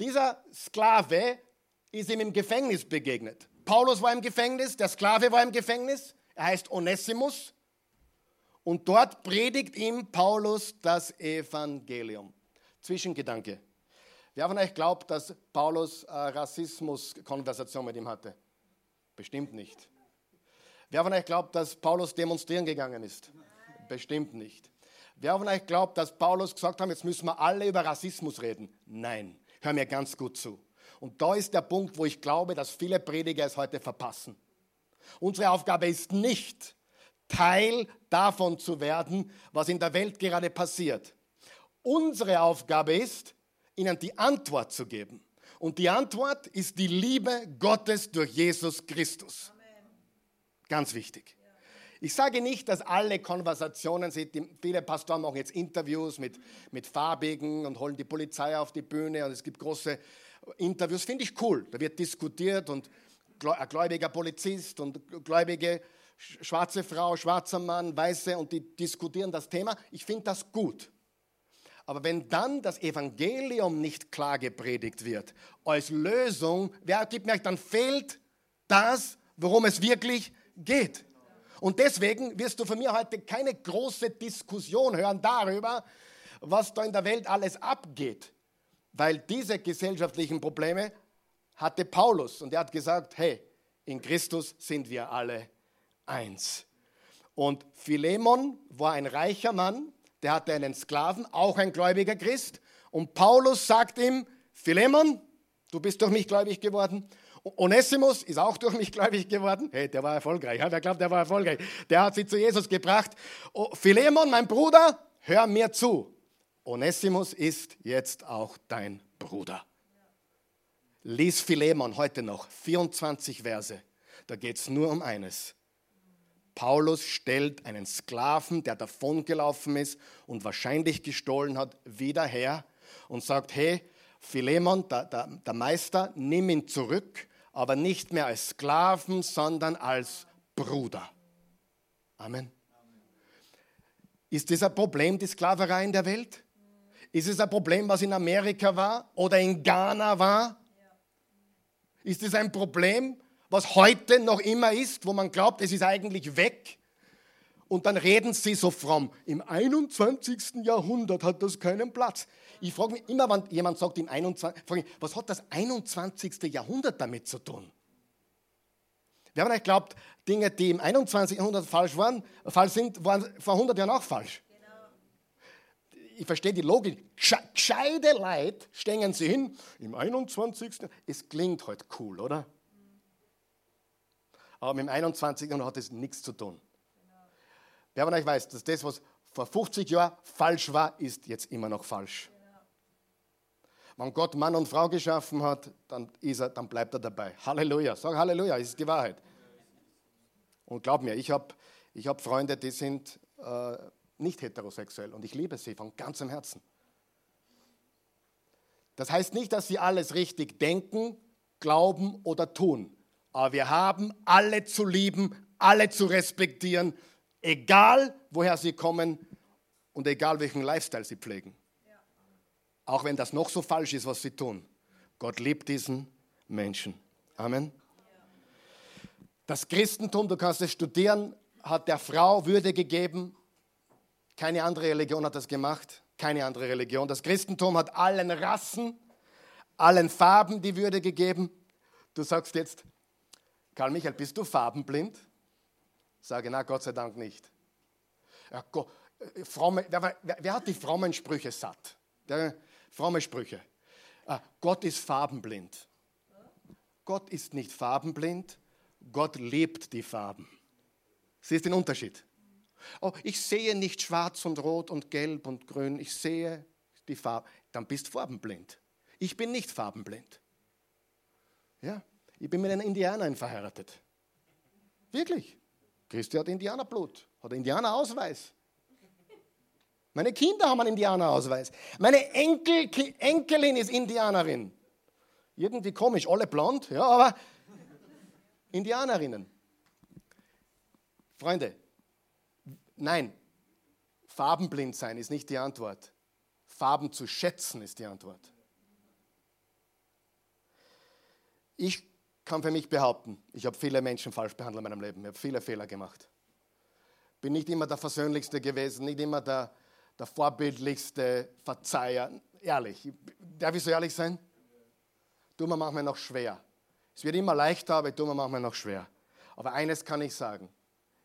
Dieser Sklave ist ihm im Gefängnis begegnet. Paulus war im Gefängnis, der Sklave war im Gefängnis. Er heißt Onesimus. Und dort predigt ihm Paulus das Evangelium. Zwischengedanke. Wer von euch glaubt, dass Paulus äh, Rassismus-Konversation mit ihm hatte? Bestimmt nicht. Wer von euch glaubt, dass Paulus demonstrieren gegangen ist? Bestimmt nicht. Wer von euch glaubt, dass Paulus gesagt hat, jetzt müssen wir alle über Rassismus reden? Nein. Hör mir ganz gut zu. Und da ist der Punkt, wo ich glaube, dass viele Prediger es heute verpassen. Unsere Aufgabe ist nicht, Teil davon zu werden, was in der Welt gerade passiert. Unsere Aufgabe ist, ihnen die Antwort zu geben. Und die Antwort ist die Liebe Gottes durch Jesus Christus. Ganz wichtig. Ich sage nicht, dass alle Konversationen sind. Viele Pastoren machen jetzt Interviews mit, mit Farbigen und holen die Polizei auf die Bühne und es gibt große Interviews. Finde ich cool. Da wird diskutiert und ein gläubiger Polizist und gläubige schwarze Frau, schwarzer Mann, weiße und die diskutieren das Thema. Ich finde das gut. Aber wenn dann das Evangelium nicht klar gepredigt wird, als Lösung, wer gibt mir, dann fehlt das, worum es wirklich geht. Und deswegen wirst du von mir heute keine große Diskussion hören darüber, was da in der Welt alles abgeht. Weil diese gesellschaftlichen Probleme hatte Paulus und er hat gesagt, hey, in Christus sind wir alle eins. Und Philemon war ein reicher Mann, der hatte einen Sklaven, auch ein gläubiger Christ. Und Paulus sagt ihm, Philemon, du bist durch mich gläubig geworden. Onesimus ist auch durch mich gläubig geworden. Hey, der war erfolgreich. Wer glaubt, der war erfolgreich? Der hat sie zu Jesus gebracht. Philemon, mein Bruder, hör mir zu. Onesimus ist jetzt auch dein Bruder. Lies Philemon heute noch, 24 Verse. Da geht es nur um eines. Paulus stellt einen Sklaven, der davongelaufen ist und wahrscheinlich gestohlen hat, wieder her und sagt, hey, Philemon, der, der, der Meister, nimm ihn zurück, aber nicht mehr als Sklaven, sondern als Bruder. Amen. Ist das ein Problem, die Sklaverei in der Welt? Ist es ein Problem, was in Amerika war oder in Ghana war? Ist es ein Problem, was heute noch immer ist, wo man glaubt, es ist eigentlich weg. Und dann reden sie so fromm, im 21. Jahrhundert hat das keinen Platz. Ich frage mich immer, wenn jemand sagt, im 21. Ich, was hat das 21. Jahrhundert damit zu tun? Wer von euch glaubt, Dinge, die im 21. Jahrhundert falsch waren, falsch sind, waren vor 100 Jahren auch falsch? Ich verstehe die Logik. Gescheide Leid stehen sie hin im 21. Es klingt halt cool, oder? Aber mit dem 21. hat es nichts zu tun. Wer von euch weiß, dass das, was vor 50 Jahren falsch war, ist jetzt immer noch falsch. Wenn Gott Mann und Frau geschaffen hat, dann, ist er, dann bleibt er dabei. Halleluja. Sag Halleluja, ist die Wahrheit. Und glaub mir, ich habe ich hab Freunde, die sind äh, nicht heterosexuell und ich liebe sie von ganzem Herzen. Das heißt nicht, dass sie alles richtig denken, glauben oder tun. Aber wir haben alle zu lieben, alle zu respektieren, egal woher sie kommen und egal welchen Lifestyle sie pflegen. Auch wenn das noch so falsch ist, was sie tun. Gott liebt diesen Menschen. Amen. Das Christentum, du kannst es studieren, hat der Frau Würde gegeben. Keine andere Religion hat das gemacht. Keine andere Religion. Das Christentum hat allen Rassen, allen Farben die Würde gegeben. Du sagst jetzt, Karl Michael, bist du farbenblind? Sage, na Gott sei Dank nicht. Ja, Gott, äh, fromme, wer, wer, hat die frommen Sprüche satt? Der, fromme Sprüche. Ah, Gott ist farbenblind. Gott ist nicht farbenblind, Gott lebt die Farben. Siehst den Unterschied? Oh, ich sehe nicht schwarz und rot und gelb und grün, ich sehe die Farben. Dann bist du farbenblind. Ich bin nicht farbenblind. Ja, ich bin mit einem Indianer verheiratet. Wirklich. Christi hat Indianerblut, hat Indianerausweis. Meine Kinder haben einen Indianerausweis. Meine Enkel, Enkelin ist Indianerin. Irgendwie komisch, alle blond, ja, aber Indianerinnen. Freunde, nein, farbenblind sein ist nicht die Antwort. Farben zu schätzen ist die Antwort. Ich kann für mich behaupten, ich habe viele Menschen falsch behandelt in meinem Leben. Ich habe viele Fehler gemacht. Bin nicht immer der Versöhnlichste gewesen, nicht immer der, der vorbildlichste Verzeiher. Ehrlich, darf ich so ehrlich sein? Tut mir manchmal noch schwer. Es wird immer leichter, aber tue mir manchmal noch schwer. Aber eines kann ich sagen.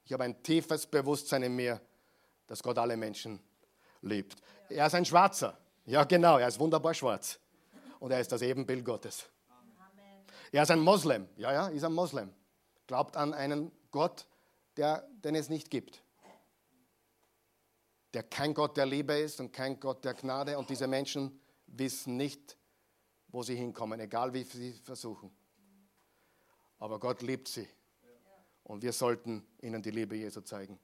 Ich habe ein tiefes Bewusstsein in mir, dass Gott alle Menschen liebt. Er ist ein Schwarzer. Ja, genau, er ist wunderbar schwarz. Und er ist das Ebenbild Gottes. Er ist ein Moslem. Ja, ja, ist ein Moslem. Glaubt an einen Gott, der, den es nicht gibt. Der kein Gott der Liebe ist und kein Gott der Gnade. Und diese Menschen wissen nicht, wo sie hinkommen, egal wie sie versuchen. Aber Gott liebt sie. Und wir sollten ihnen die Liebe Jesu zeigen.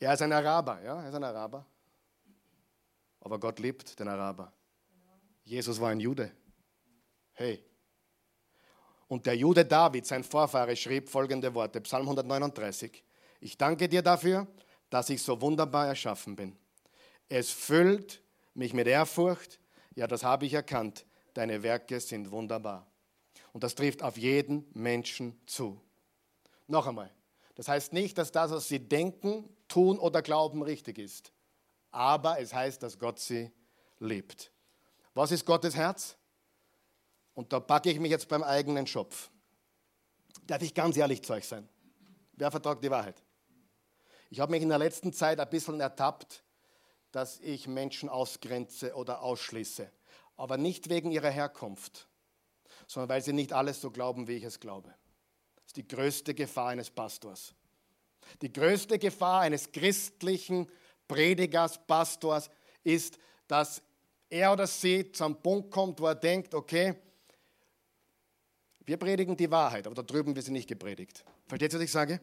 Er ist ein Araber, ja, er ist ein Araber. Aber Gott liebt den Araber. Jesus war ein Jude. Hey, und der Jude David, sein Vorfahre, schrieb folgende Worte, Psalm 139. Ich danke dir dafür, dass ich so wunderbar erschaffen bin. Es füllt mich mit Ehrfurcht, ja, das habe ich erkannt, deine Werke sind wunderbar. Und das trifft auf jeden Menschen zu. Noch einmal, das heißt nicht, dass das, was sie denken, tun oder glauben, richtig ist. Aber es heißt, dass Gott sie liebt. Was ist Gottes Herz? Und da packe ich mich jetzt beim eigenen Schopf. Darf ich ganz ehrlich zu euch sein? Wer vertragt die Wahrheit? Ich habe mich in der letzten Zeit ein bisschen ertappt, dass ich Menschen ausgrenze oder ausschließe. Aber nicht wegen ihrer Herkunft, sondern weil sie nicht alles so glauben, wie ich es glaube. Ist die größte Gefahr eines Pastors. Die größte Gefahr eines christlichen Predigers, Pastors ist, dass er oder sie zum Punkt kommt, wo er denkt, okay, wir predigen die Wahrheit, aber da drüben wird sie nicht gepredigt. Versteht ihr, was ich sage?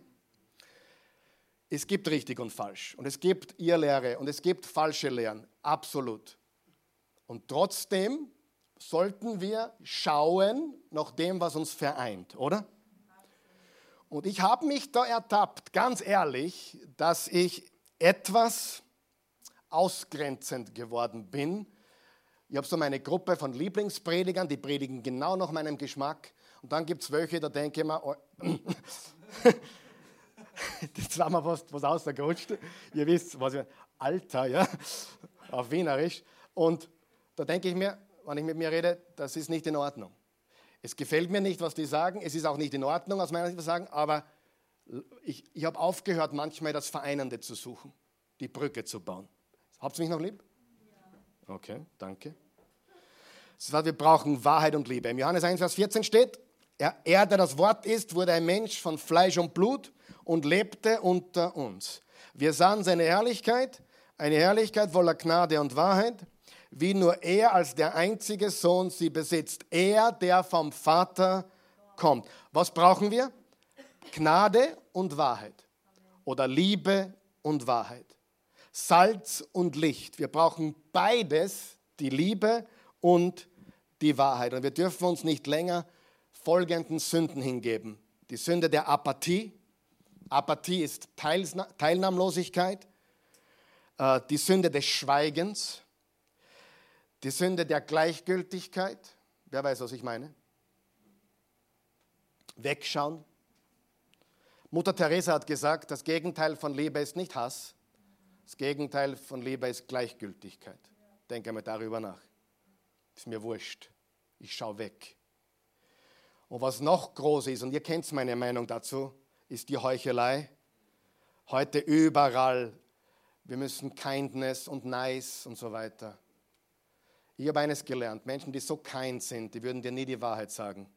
Es gibt richtig und falsch und es gibt Irrlehre und es gibt falsche Lehren, absolut. Und trotzdem sollten wir schauen nach dem, was uns vereint, oder? Und ich habe mich da ertappt, ganz ehrlich, dass ich etwas ausgrenzend geworden bin. Ich habe so meine Gruppe von Lieblingspredigern, die predigen genau nach meinem Geschmack. Und dann gibt es welche, da denke ich mir, oh, [LAUGHS] das war mir fast was ausgerutscht. Ihr wisst, was ich, Alter, ja, auf Wienerisch. Und da denke ich mir, wenn ich mit mir rede, das ist nicht in Ordnung. Es gefällt mir nicht, was die sagen. Es ist auch nicht in Ordnung, aus meiner Sicht zu sagen, aber ich, ich habe aufgehört, manchmal das Vereinende zu suchen, die Brücke zu bauen. Habt ihr mich noch lieb? Okay, danke. Das heißt, wir brauchen Wahrheit und Liebe. Im Johannes 1, Vers 14 steht, er, er, der das Wort ist, wurde ein Mensch von Fleisch und Blut und lebte unter uns. Wir sahen seine Herrlichkeit, eine Herrlichkeit voller Gnade und Wahrheit, wie nur er als der einzige Sohn sie besitzt. Er, der vom Vater kommt. Was brauchen wir? Gnade und Wahrheit. Oder Liebe und Wahrheit. Salz und Licht. Wir brauchen beides, die Liebe und die Wahrheit. Und wir dürfen uns nicht länger folgenden Sünden hingeben. Die Sünde der Apathie. Apathie ist Teilnahmlosigkeit. Äh, die Sünde des Schweigens. Die Sünde der Gleichgültigkeit. Wer weiß, was ich meine? Wegschauen. Mutter Teresa hat gesagt, das Gegenteil von Liebe ist nicht Hass. Das Gegenteil von Liebe ist Gleichgültigkeit. Denke mal darüber nach. Ist mir wurscht. Ich schaue weg. Und was noch groß ist, und ihr kennt meine Meinung dazu, ist die Heuchelei. Heute überall. Wir müssen Kindness und Nice und so weiter. Ich habe eines gelernt. Menschen, die so kind sind, die würden dir nie die Wahrheit sagen.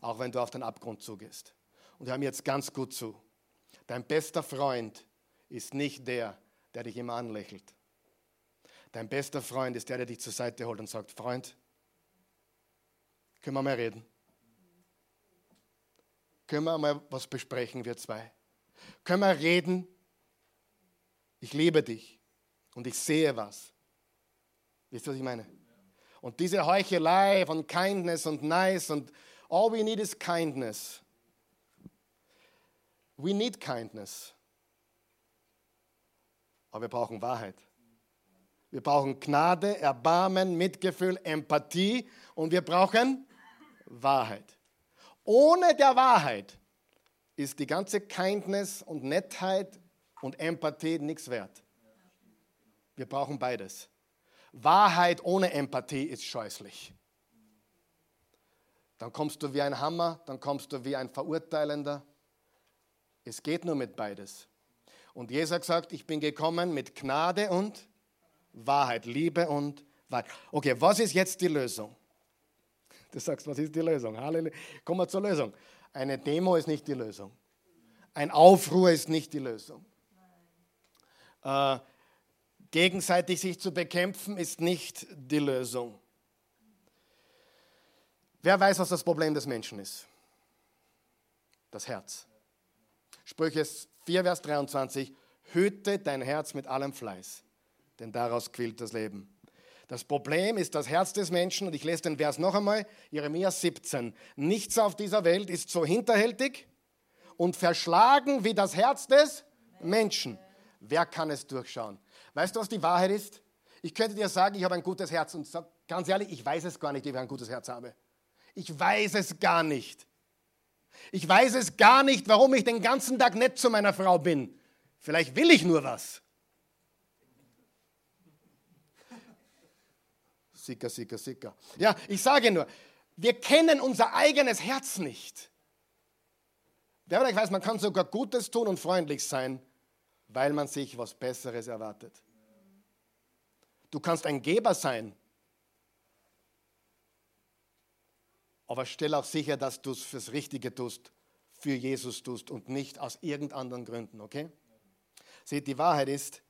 Auch wenn du auf den Abgrund zugehst. Und hör mir jetzt ganz gut zu. Dein bester Freund ist nicht der, der dich immer anlächelt. Dein bester Freund ist der, der dich zur Seite holt und sagt, Freund, können wir mal reden? Können wir mal was besprechen, wir zwei? Können wir reden? Ich liebe dich und ich sehe was. Wisst ihr, was ich meine? Und diese Heuchelei von Kindness und Nice und all we need is kindness. We need kindness. Aber wir brauchen Wahrheit. Wir brauchen Gnade, Erbarmen, Mitgefühl, Empathie und wir brauchen Wahrheit. Ohne der Wahrheit ist die ganze Kindness und Nettheit und Empathie nichts wert. Wir brauchen beides. Wahrheit ohne Empathie ist scheußlich. Dann kommst du wie ein Hammer, dann kommst du wie ein Verurteilender. Es geht nur mit beides. Und Jesus gesagt, ich bin gekommen mit Gnade und Wahrheit, Liebe und Wahrheit. Okay, was ist jetzt die Lösung? Du sagst, was ist die Lösung? Halleluja. Kommen wir zur Lösung. Eine Demo ist nicht die Lösung. Ein Aufruhr ist nicht die Lösung. Äh, gegenseitig sich zu bekämpfen ist nicht die Lösung. Wer weiß, was das Problem des Menschen ist? Das Herz. Sprüche 4, Vers 23. Hüte dein Herz mit allem Fleiß, denn daraus quillt das Leben. Das Problem ist das Herz des Menschen, und ich lese den Vers noch einmal, Jeremia 17. Nichts auf dieser Welt ist so hinterhältig und verschlagen wie das Herz des Menschen. Wer kann es durchschauen? Weißt du, was die Wahrheit ist? Ich könnte dir sagen, ich habe ein gutes Herz und sag, ganz ehrlich, ich weiß es gar nicht, ob ich ein gutes Herz habe. Ich weiß es gar nicht. Ich weiß es gar nicht, warum ich den ganzen Tag nett zu meiner Frau bin. Vielleicht will ich nur was. Sicker, sicker, sicker. Ja, ich sage nur, wir kennen unser eigenes Herz nicht. Wer euch weiß, man kann sogar Gutes tun und freundlich sein, weil man sich was Besseres erwartet. Du kannst ein Geber sein, aber stell auch sicher, dass du es fürs Richtige tust, für Jesus tust und nicht aus irgendeinen Gründen, okay? Seht, die Wahrheit ist,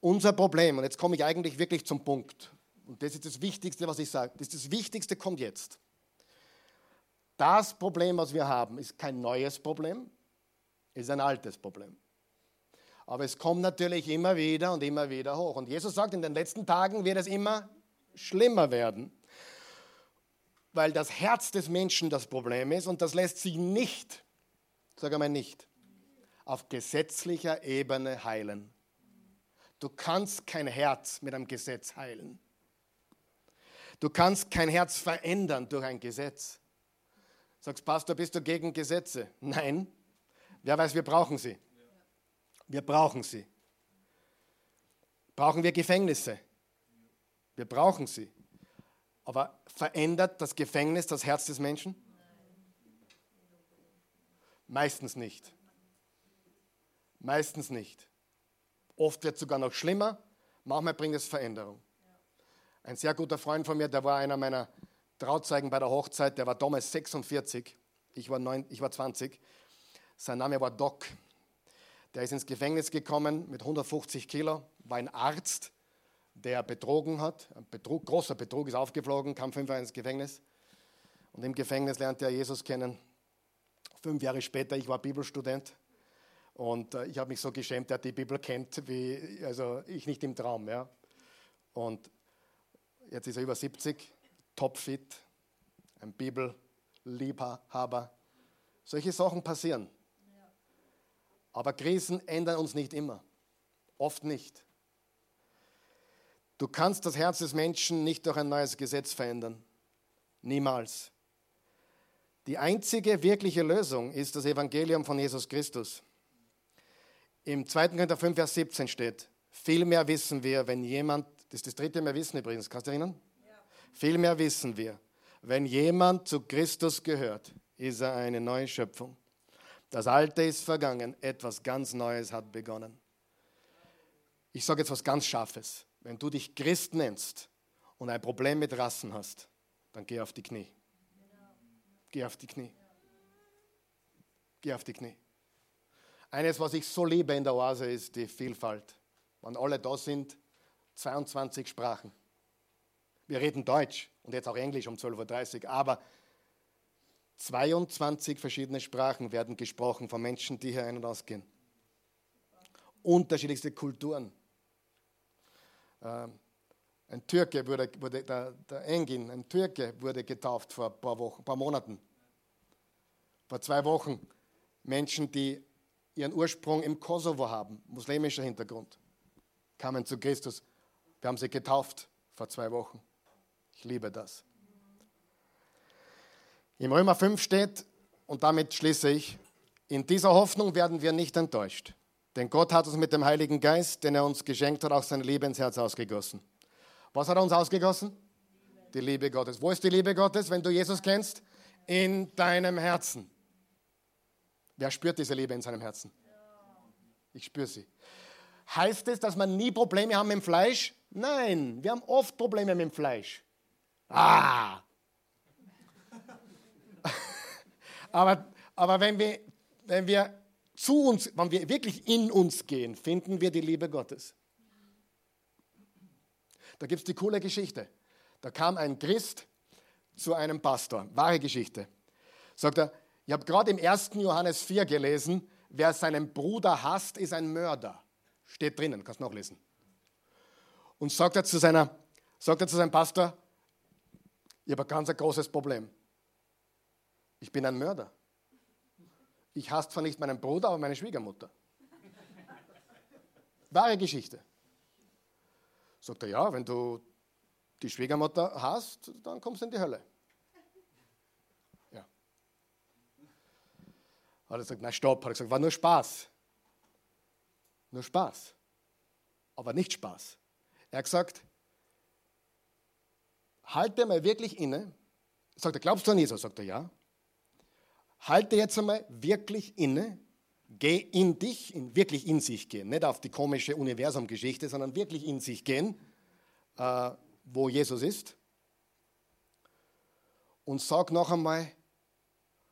unser Problem, und jetzt komme ich eigentlich wirklich zum Punkt, und das ist das Wichtigste, was ich sage. Das, das Wichtigste kommt jetzt. Das Problem, was wir haben, ist kein neues Problem, ist ein altes Problem. Aber es kommt natürlich immer wieder und immer wieder hoch. Und Jesus sagt, in den letzten Tagen wird es immer schlimmer werden, weil das Herz des Menschen das Problem ist und das lässt sich nicht, sage mal nicht, auf gesetzlicher Ebene heilen. Du kannst kein Herz mit einem Gesetz heilen. Du kannst kein Herz verändern durch ein Gesetz. Sagst, Pastor, bist du gegen Gesetze? Nein. Wer weiß, wir brauchen sie. Wir brauchen sie. Brauchen wir Gefängnisse? Wir brauchen sie. Aber verändert das Gefängnis das Herz des Menschen? Meistens nicht. Meistens nicht. Oft wird es sogar noch schlimmer. Manchmal bringt es Veränderung. Ein sehr guter Freund von mir, der war einer meiner Trauzeugen bei der Hochzeit, der war damals 46, ich war, 9, ich war 20. Sein Name war Doc. Der ist ins Gefängnis gekommen mit 150 Kilo, war ein Arzt, der betrogen hat. Ein Betrug, großer Betrug ist aufgeflogen, kam fünf Jahre ins Gefängnis. Und im Gefängnis lernte er Jesus kennen. Fünf Jahre später, ich war Bibelstudent. Und äh, ich habe mich so geschämt, er die Bibel kennt, wie also ich nicht im Traum. Ja. Und jetzt ist er über 70, topfit, ein Bibelliebhaber. Solche Sachen passieren. Aber Krisen ändern uns nicht immer. Oft nicht. Du kannst das Herz des Menschen nicht durch ein neues Gesetz verändern. Niemals. Die einzige wirkliche Lösung ist das Evangelium von Jesus Christus. Im 2. Korinther 5, Vers 17 steht, vielmehr wissen wir, wenn jemand, das ist das dritte Mehr wissen übrigens, kannst du erinnern? Ja. Vielmehr wissen wir, wenn jemand zu Christus gehört, ist er eine neue Schöpfung. Das Alte ist vergangen, etwas ganz Neues hat begonnen. Ich sage jetzt was ganz Scharfes. Wenn du dich Christ nennst und ein Problem mit Rassen hast, dann geh auf die Knie. Geh auf die Knie. Geh auf die Knie. Eines, was ich so liebe in der Oase, ist die Vielfalt. Wenn alle da sind, 22 Sprachen. Wir reden Deutsch und jetzt auch Englisch um 12.30 Uhr, aber 22 verschiedene Sprachen werden gesprochen von Menschen, die hier ein- und ausgehen. Unterschiedlichste Kulturen. Ähm, ein Türke wurde, wurde der, der, Engin, ein Türke wurde getauft vor ein paar, Wochen, paar Monaten. Vor zwei Wochen. Menschen, die ihren Ursprung im Kosovo haben, muslimischer Hintergrund, kamen zu Christus. Wir haben sie getauft vor zwei Wochen. Ich liebe das. Im Römer 5 steht, und damit schließe ich, in dieser Hoffnung werden wir nicht enttäuscht. Denn Gott hat uns mit dem Heiligen Geist, den er uns geschenkt hat, auch seine Liebe ins Herz ausgegossen. Was hat er uns ausgegossen? Die Liebe Gottes. Wo ist die Liebe Gottes, wenn du Jesus kennst? In deinem Herzen. Wer spürt diese Liebe in seinem Herzen? Ich spüre sie. Heißt es, dass wir nie Probleme haben mit dem Fleisch? Nein, wir haben oft Probleme mit dem Fleisch. Ah, Aber, aber wenn, wir, wenn wir zu uns, wenn wir wirklich in uns gehen, finden wir die Liebe Gottes. Da gibt es die coole Geschichte. Da kam ein Christ zu einem Pastor, wahre Geschichte. Sagt er, ich habe gerade im 1. Johannes 4 gelesen, wer seinen Bruder hasst, ist ein Mörder. Steht drinnen, kannst du nachlesen. Und sagt er zu, seiner, sagt er zu seinem Pastor, ich habe ein ganz großes Problem. Ich bin ein Mörder. Ich hasse zwar nicht meinen Bruder, aber meine Schwiegermutter. Wahre Geschichte. Sagt er, ja, wenn du die Schwiegermutter hast, dann kommst du in die Hölle. Ja. Hat er gesagt, na stopp, hat er gesagt, war nur Spaß. Nur Spaß. Aber nicht Spaß. Er hat gesagt, halte mal wirklich inne. Sagt er, glaubst du an Jesus? Sagt er, ja halte jetzt einmal wirklich inne, geh in dich, in, wirklich in sich gehen, nicht auf die komische Universumgeschichte, sondern wirklich in sich gehen, äh, wo Jesus ist. Und sag noch einmal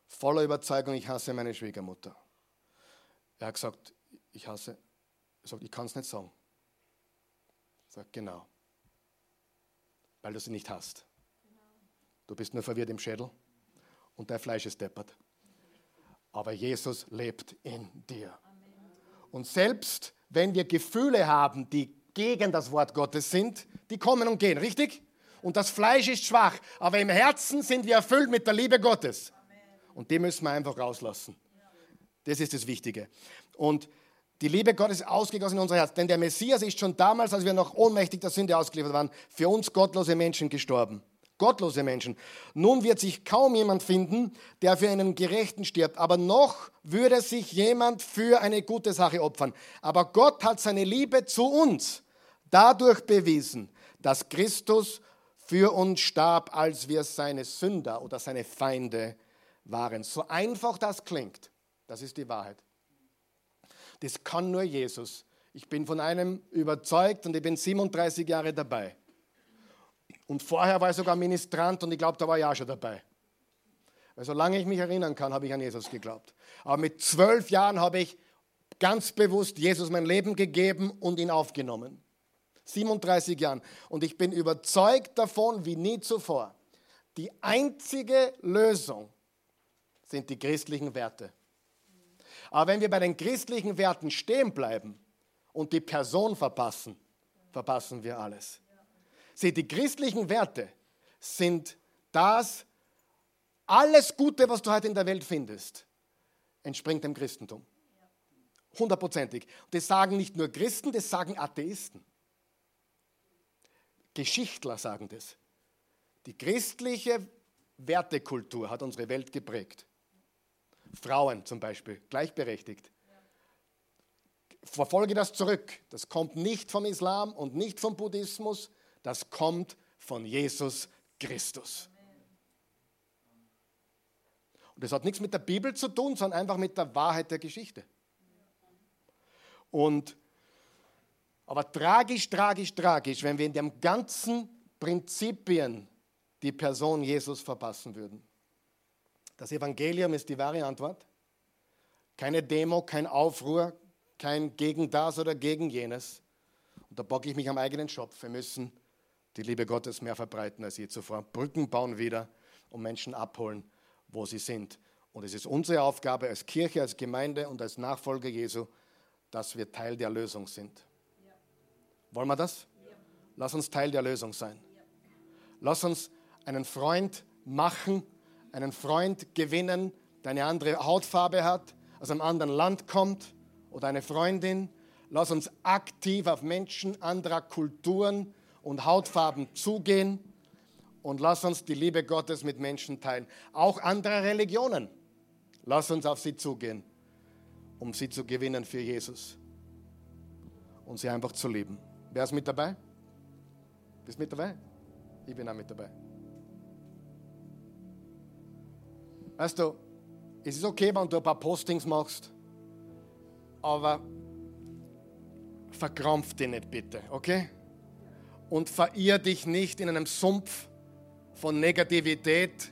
voller Überzeugung, ich hasse meine Schwiegermutter. Er hat gesagt, ich hasse, er sagt, ich kann es nicht sagen. Sagt, genau. Weil du sie nicht hast. Du bist nur verwirrt im Schädel und dein Fleisch ist deppert aber Jesus lebt in dir. Und selbst wenn wir Gefühle haben, die gegen das Wort Gottes sind, die kommen und gehen, richtig? Und das Fleisch ist schwach, aber im Herzen sind wir erfüllt mit der Liebe Gottes. Und die müssen wir einfach rauslassen. Das ist das Wichtige. Und die Liebe Gottes ist ausgegossen in unser Herz. Denn der Messias ist schon damals, als wir noch ohnmächtig der Sünde ausgeliefert waren, für uns gottlose Menschen gestorben gottlose Menschen. Nun wird sich kaum jemand finden, der für einen Gerechten stirbt, aber noch würde sich jemand für eine gute Sache opfern. Aber Gott hat seine Liebe zu uns dadurch bewiesen, dass Christus für uns starb, als wir seine Sünder oder seine Feinde waren. So einfach das klingt, das ist die Wahrheit. Das kann nur Jesus. Ich bin von einem überzeugt und ich bin 37 Jahre dabei. Und vorher war ich sogar Ministrant und ich glaube, da war ich auch schon dabei. Weil solange ich mich erinnern kann, habe ich an Jesus geglaubt. Aber mit zwölf Jahren habe ich ganz bewusst Jesus mein Leben gegeben und ihn aufgenommen. 37 Jahren. Und ich bin überzeugt davon, wie nie zuvor. Die einzige Lösung sind die christlichen Werte. Aber wenn wir bei den christlichen Werten stehen bleiben und die Person verpassen, verpassen wir alles. Sieh, die christlichen Werte sind das, alles Gute, was du heute in der Welt findest, entspringt dem Christentum. Hundertprozentig. Das sagen nicht nur Christen, das sagen Atheisten. Geschichtler sagen das. Die christliche Wertekultur hat unsere Welt geprägt. Frauen zum Beispiel, gleichberechtigt. Verfolge das zurück. Das kommt nicht vom Islam und nicht vom Buddhismus, das kommt von Jesus Christus. Und das hat nichts mit der Bibel zu tun, sondern einfach mit der Wahrheit der Geschichte. Und, aber tragisch, tragisch, tragisch, wenn wir in den ganzen Prinzipien die Person Jesus verpassen würden. Das Evangelium ist die wahre Antwort. Keine Demo, kein Aufruhr, kein gegen das oder gegen jenes. Und da bocke ich mich am eigenen Schopf. Wir müssen die Liebe Gottes mehr verbreiten als je zuvor. Brücken bauen wieder und Menschen abholen, wo sie sind. Und es ist unsere Aufgabe als Kirche, als Gemeinde und als Nachfolger Jesu, dass wir Teil der Lösung sind. Wollen wir das? Lass uns Teil der Lösung sein. Lass uns einen Freund machen, einen Freund gewinnen, der eine andere Hautfarbe hat, aus einem anderen Land kommt oder eine Freundin. Lass uns aktiv auf Menschen anderer Kulturen und Hautfarben zugehen und lass uns die Liebe Gottes mit Menschen teilen. Auch andere Religionen. Lass uns auf sie zugehen um sie zu gewinnen für Jesus und sie einfach zu lieben. Wer ist mit dabei? Bist mit dabei? Ich bin auch mit dabei. Weißt du, es ist okay, wenn du ein paar Postings machst, aber verkrampf dich nicht bitte, okay? Und verirr dich nicht in einem Sumpf von Negativität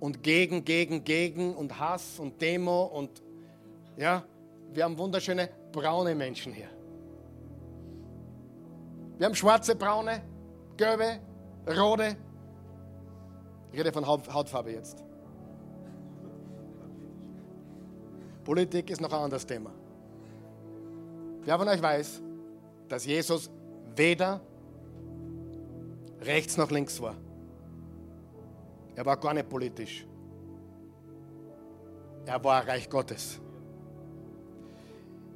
und gegen, gegen, gegen und Hass und Demo und ja, wir haben wunderschöne braune Menschen hier. Wir haben schwarze, braune, gelbe, rote. Ich rede von Hautfarbe jetzt. Politik ist noch ein anderes Thema. Wer von euch weiß, dass Jesus weder rechts noch links war? Er war gar nicht politisch. Er war Reich Gottes.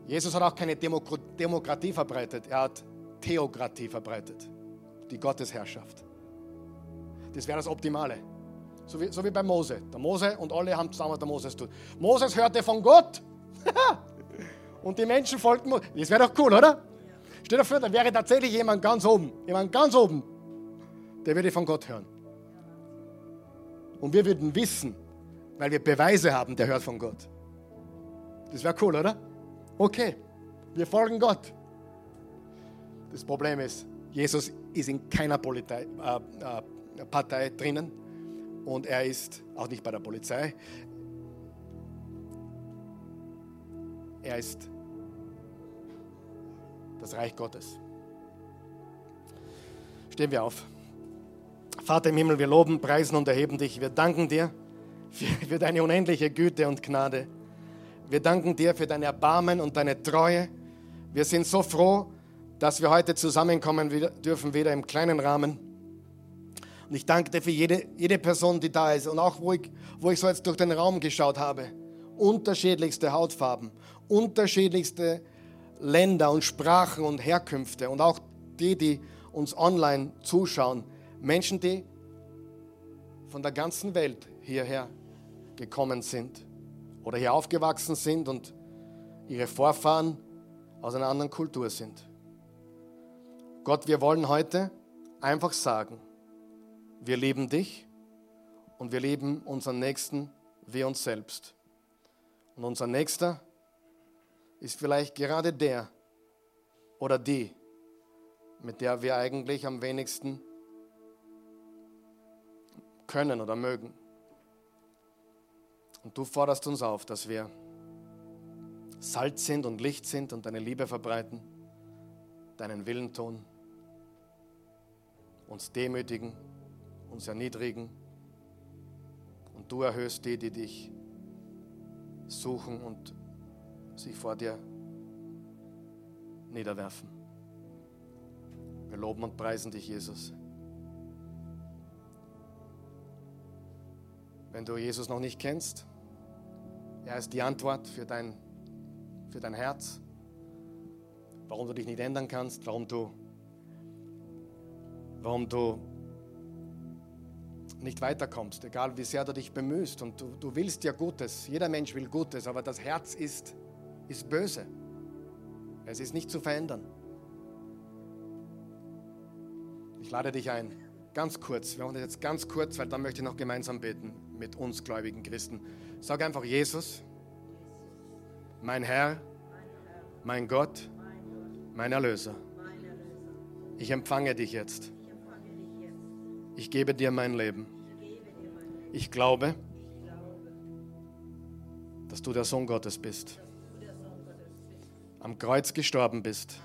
Jesus hat auch keine Demokratie verbreitet, er hat Theokratie verbreitet, die Gottesherrschaft. Das wäre das Optimale. So wie, so wie bei Mose. Der Mose und alle haben zusammen, der Moses tut. Moses hörte von Gott [LAUGHS] und die Menschen folgten. Das wäre doch cool, oder? Stell dir vor, da wäre tatsächlich jemand ganz oben, jemand ganz oben, der würde von Gott hören. Und wir würden wissen, weil wir Beweise haben, der hört von Gott. Das wäre cool, oder? Okay, wir folgen Gott. Das Problem ist, Jesus ist in keiner Polizei, äh, äh, Partei drinnen und er ist auch nicht bei der Polizei. Er ist das Reich Gottes. Stehen wir auf. Vater im Himmel, wir loben, preisen und erheben dich. Wir danken dir für, für deine unendliche Güte und Gnade. Wir danken dir für dein Erbarmen und deine Treue. Wir sind so froh, dass wir heute zusammenkommen dürfen, wieder im kleinen Rahmen. Und ich danke dir für jede, jede Person, die da ist. Und auch, wo ich, wo ich so jetzt durch den Raum geschaut habe. Unterschiedlichste Hautfarben, unterschiedlichste Länder und Sprachen und Herkünfte. Und auch die, die uns online zuschauen. Menschen, die von der ganzen Welt hierher gekommen sind oder hier aufgewachsen sind und ihre Vorfahren aus einer anderen Kultur sind. Gott, wir wollen heute einfach sagen, wir lieben dich und wir lieben unseren Nächsten wie uns selbst. Und unser Nächster ist vielleicht gerade der oder die, mit der wir eigentlich am wenigsten können oder mögen. Und du forderst uns auf, dass wir Salz sind und Licht sind und deine Liebe verbreiten, deinen Willen tun, uns demütigen, uns erniedrigen. Und du erhöhst die, die dich suchen und sich vor dir niederwerfen. Wir loben und preisen dich, Jesus. Wenn du Jesus noch nicht kennst, er ist die Antwort für dein, für dein Herz, warum du dich nicht ändern kannst, warum du, warum du nicht weiterkommst, egal wie sehr du dich bemühst. Und du, du willst ja Gutes, jeder Mensch will Gutes, aber das Herz ist, ist böse. Es ist nicht zu verändern. Ich lade dich ein, ganz kurz, wir machen das jetzt ganz kurz, weil dann möchte ich noch gemeinsam beten mit uns gläubigen Christen. Sag einfach Jesus, mein Herr, mein Gott, mein Erlöser. Ich empfange dich jetzt. Ich gebe dir mein Leben. Ich glaube, dass du der Sohn Gottes bist. Am Kreuz gestorben bist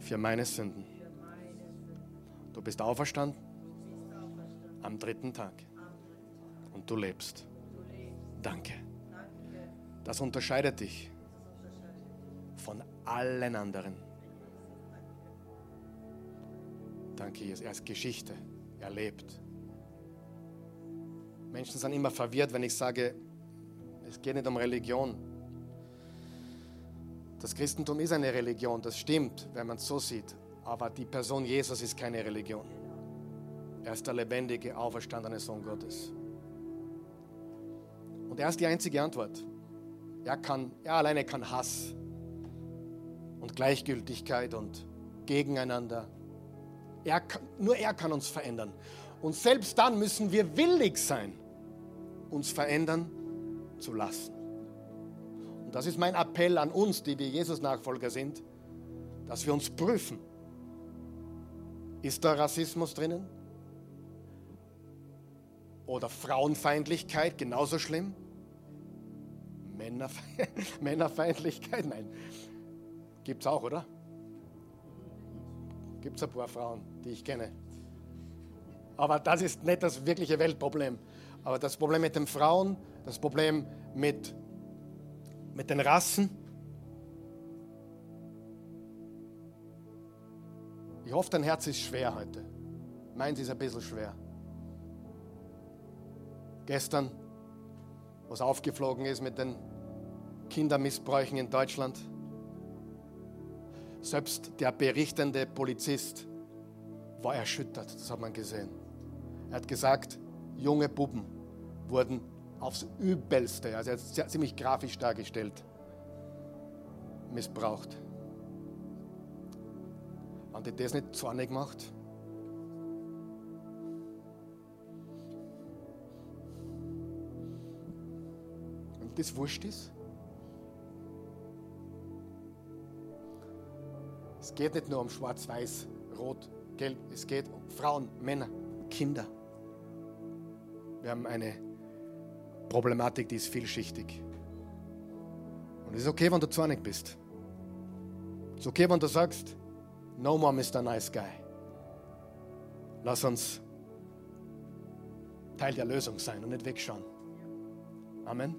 für meine Sünden. Du bist auferstanden am dritten Tag und du lebst. Danke. Das unterscheidet dich von allen anderen. Danke, Jesus. Er ist Geschichte. Er lebt. Menschen sind immer verwirrt, wenn ich sage, es geht nicht um Religion. Das Christentum ist eine Religion, das stimmt, wenn man es so sieht. Aber die Person Jesus ist keine Religion. Er ist der lebendige, auferstandene Sohn Gottes. Und er ist die einzige Antwort. Er, kann, er alleine kann Hass und Gleichgültigkeit und Gegeneinander. Er kann, nur er kann uns verändern. Und selbst dann müssen wir willig sein, uns verändern zu lassen. Und das ist mein Appell an uns, die wir Jesus-Nachfolger sind, dass wir uns prüfen. Ist da Rassismus drinnen? Oder Frauenfeindlichkeit genauso schlimm? Männerfe [LAUGHS] Männerfeindlichkeit? Nein. Gibt es auch, oder? Gibt es ein paar Frauen, die ich kenne. Aber das ist nicht das wirkliche Weltproblem. Aber das Problem mit den Frauen, das Problem mit, mit den Rassen. Ich hoffe, dein Herz ist schwer heute. Meins ist ein bisschen schwer. Gestern, was aufgeflogen ist mit den Kindermissbräuchen in Deutschland. Selbst der berichtende Polizist war erschüttert, das hat man gesehen. Er hat gesagt, junge Buben wurden aufs Übelste, also er hat ziemlich grafisch dargestellt, missbraucht. Haben die das nicht zornig gemacht? Wenn das wurscht ist? Es geht nicht nur um Schwarz, Weiß, Rot, Gelb. Es geht um Frauen, Männer, Kinder. Wir haben eine Problematik, die ist vielschichtig. Und es ist okay, wenn du zornig bist. Es ist okay, wenn du sagst, no more Mr. Nice Guy. Lass uns Teil der Lösung sein und nicht wegschauen. Amen.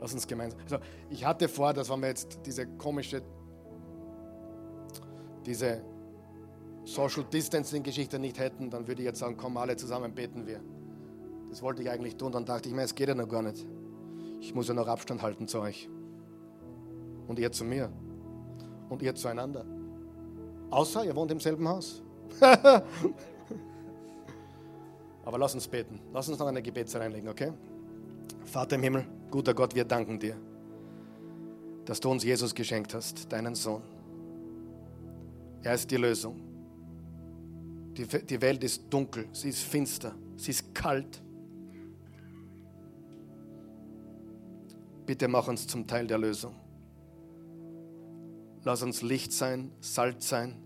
Lass uns gemeinsam. Also ich hatte vor, dass wenn wir jetzt diese komische, diese Social Distancing Geschichte nicht hätten, dann würde ich jetzt sagen, komm alle zusammen, beten wir. Das wollte ich eigentlich tun, dann dachte ich mir, es geht ja noch gar nicht. Ich muss ja noch Abstand halten zu euch. Und ihr zu mir. Und ihr zueinander. Außer ihr wohnt im selben Haus. [LAUGHS] Aber lass uns beten. Lass uns noch eine Gebetszeit einlegen, okay? Vater im Himmel, guter Gott, wir danken dir, dass du uns Jesus geschenkt hast, deinen Sohn. Er ist die Lösung. Die, die Welt ist dunkel, sie ist finster, sie ist kalt. Bitte mach uns zum Teil der Lösung. Lass uns Licht sein, Salz sein.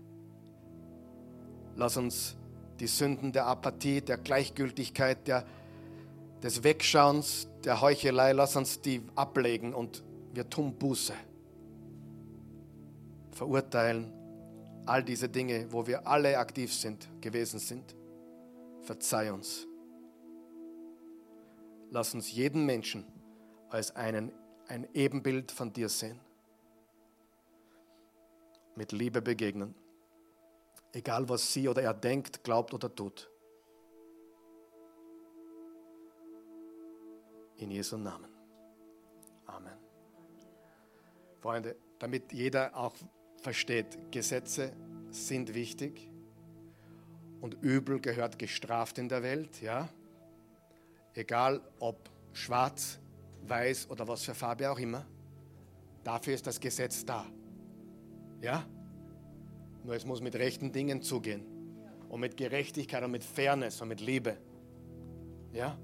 Lass uns die Sünden der Apathie, der Gleichgültigkeit, der, des Wegschauens, der Heuchelei, lass uns die ablegen und wir tun Buße. Verurteilen all diese Dinge, wo wir alle aktiv sind, gewesen sind. Verzeih uns. Lass uns jeden Menschen als einen, ein Ebenbild von dir sehen. Mit Liebe begegnen. Egal was sie oder er denkt, glaubt oder tut. In Jesu Namen. Amen. Freunde, damit jeder auch versteht, Gesetze sind wichtig und Übel gehört gestraft in der Welt, ja. Egal ob schwarz, weiß oder was für Farbe auch immer. Dafür ist das Gesetz da. Ja? Nur es muss mit rechten Dingen zugehen. Und mit Gerechtigkeit und mit Fairness und mit Liebe. Ja?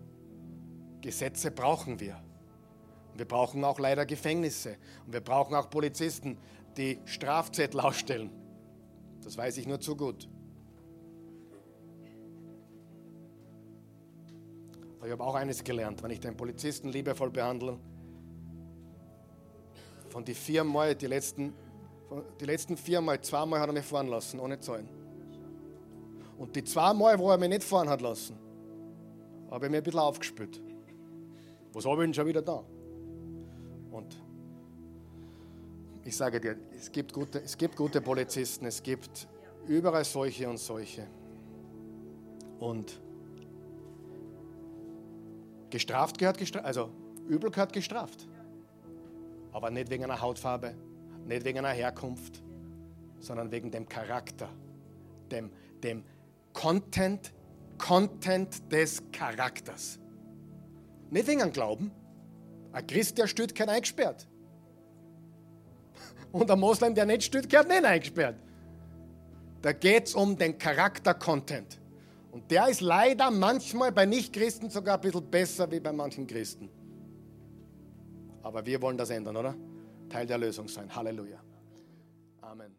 Gesetze brauchen wir. Wir brauchen auch leider Gefängnisse. Und wir brauchen auch Polizisten, die Strafzettel ausstellen. Das weiß ich nur zu gut. Aber ich habe auch eines gelernt, wenn ich den Polizisten liebevoll behandle, von den vier Mal, die letzten, die letzten vier Mal, zweimal hat er mich fahren lassen, ohne Zahlen. Und die zwei Mal, wo er mich nicht fahren hat lassen, habe ich mir ein bisschen aufgespült. Was habe ich denn schon wieder da? Und ich sage dir, es gibt gute, es gibt gute Polizisten, es gibt überall solche und solche. Und Gestraft gehört gestraft, also übel gehört gestraft. Aber nicht wegen einer Hautfarbe, nicht wegen einer Herkunft, sondern wegen dem Charakter, dem, dem Content, Content des Charakters. Nicht wegen einem Glauben. Ein Christ, der stützt, kein eingesperrt. Und ein Moslem, der nicht stützt, gehört nicht eingesperrt. Da geht es um den Charakter-Content. Und der ist leider manchmal bei Nichtchristen sogar ein bisschen besser wie bei manchen Christen. Aber wir wollen das ändern, oder? Teil der Lösung sein. Halleluja. Amen.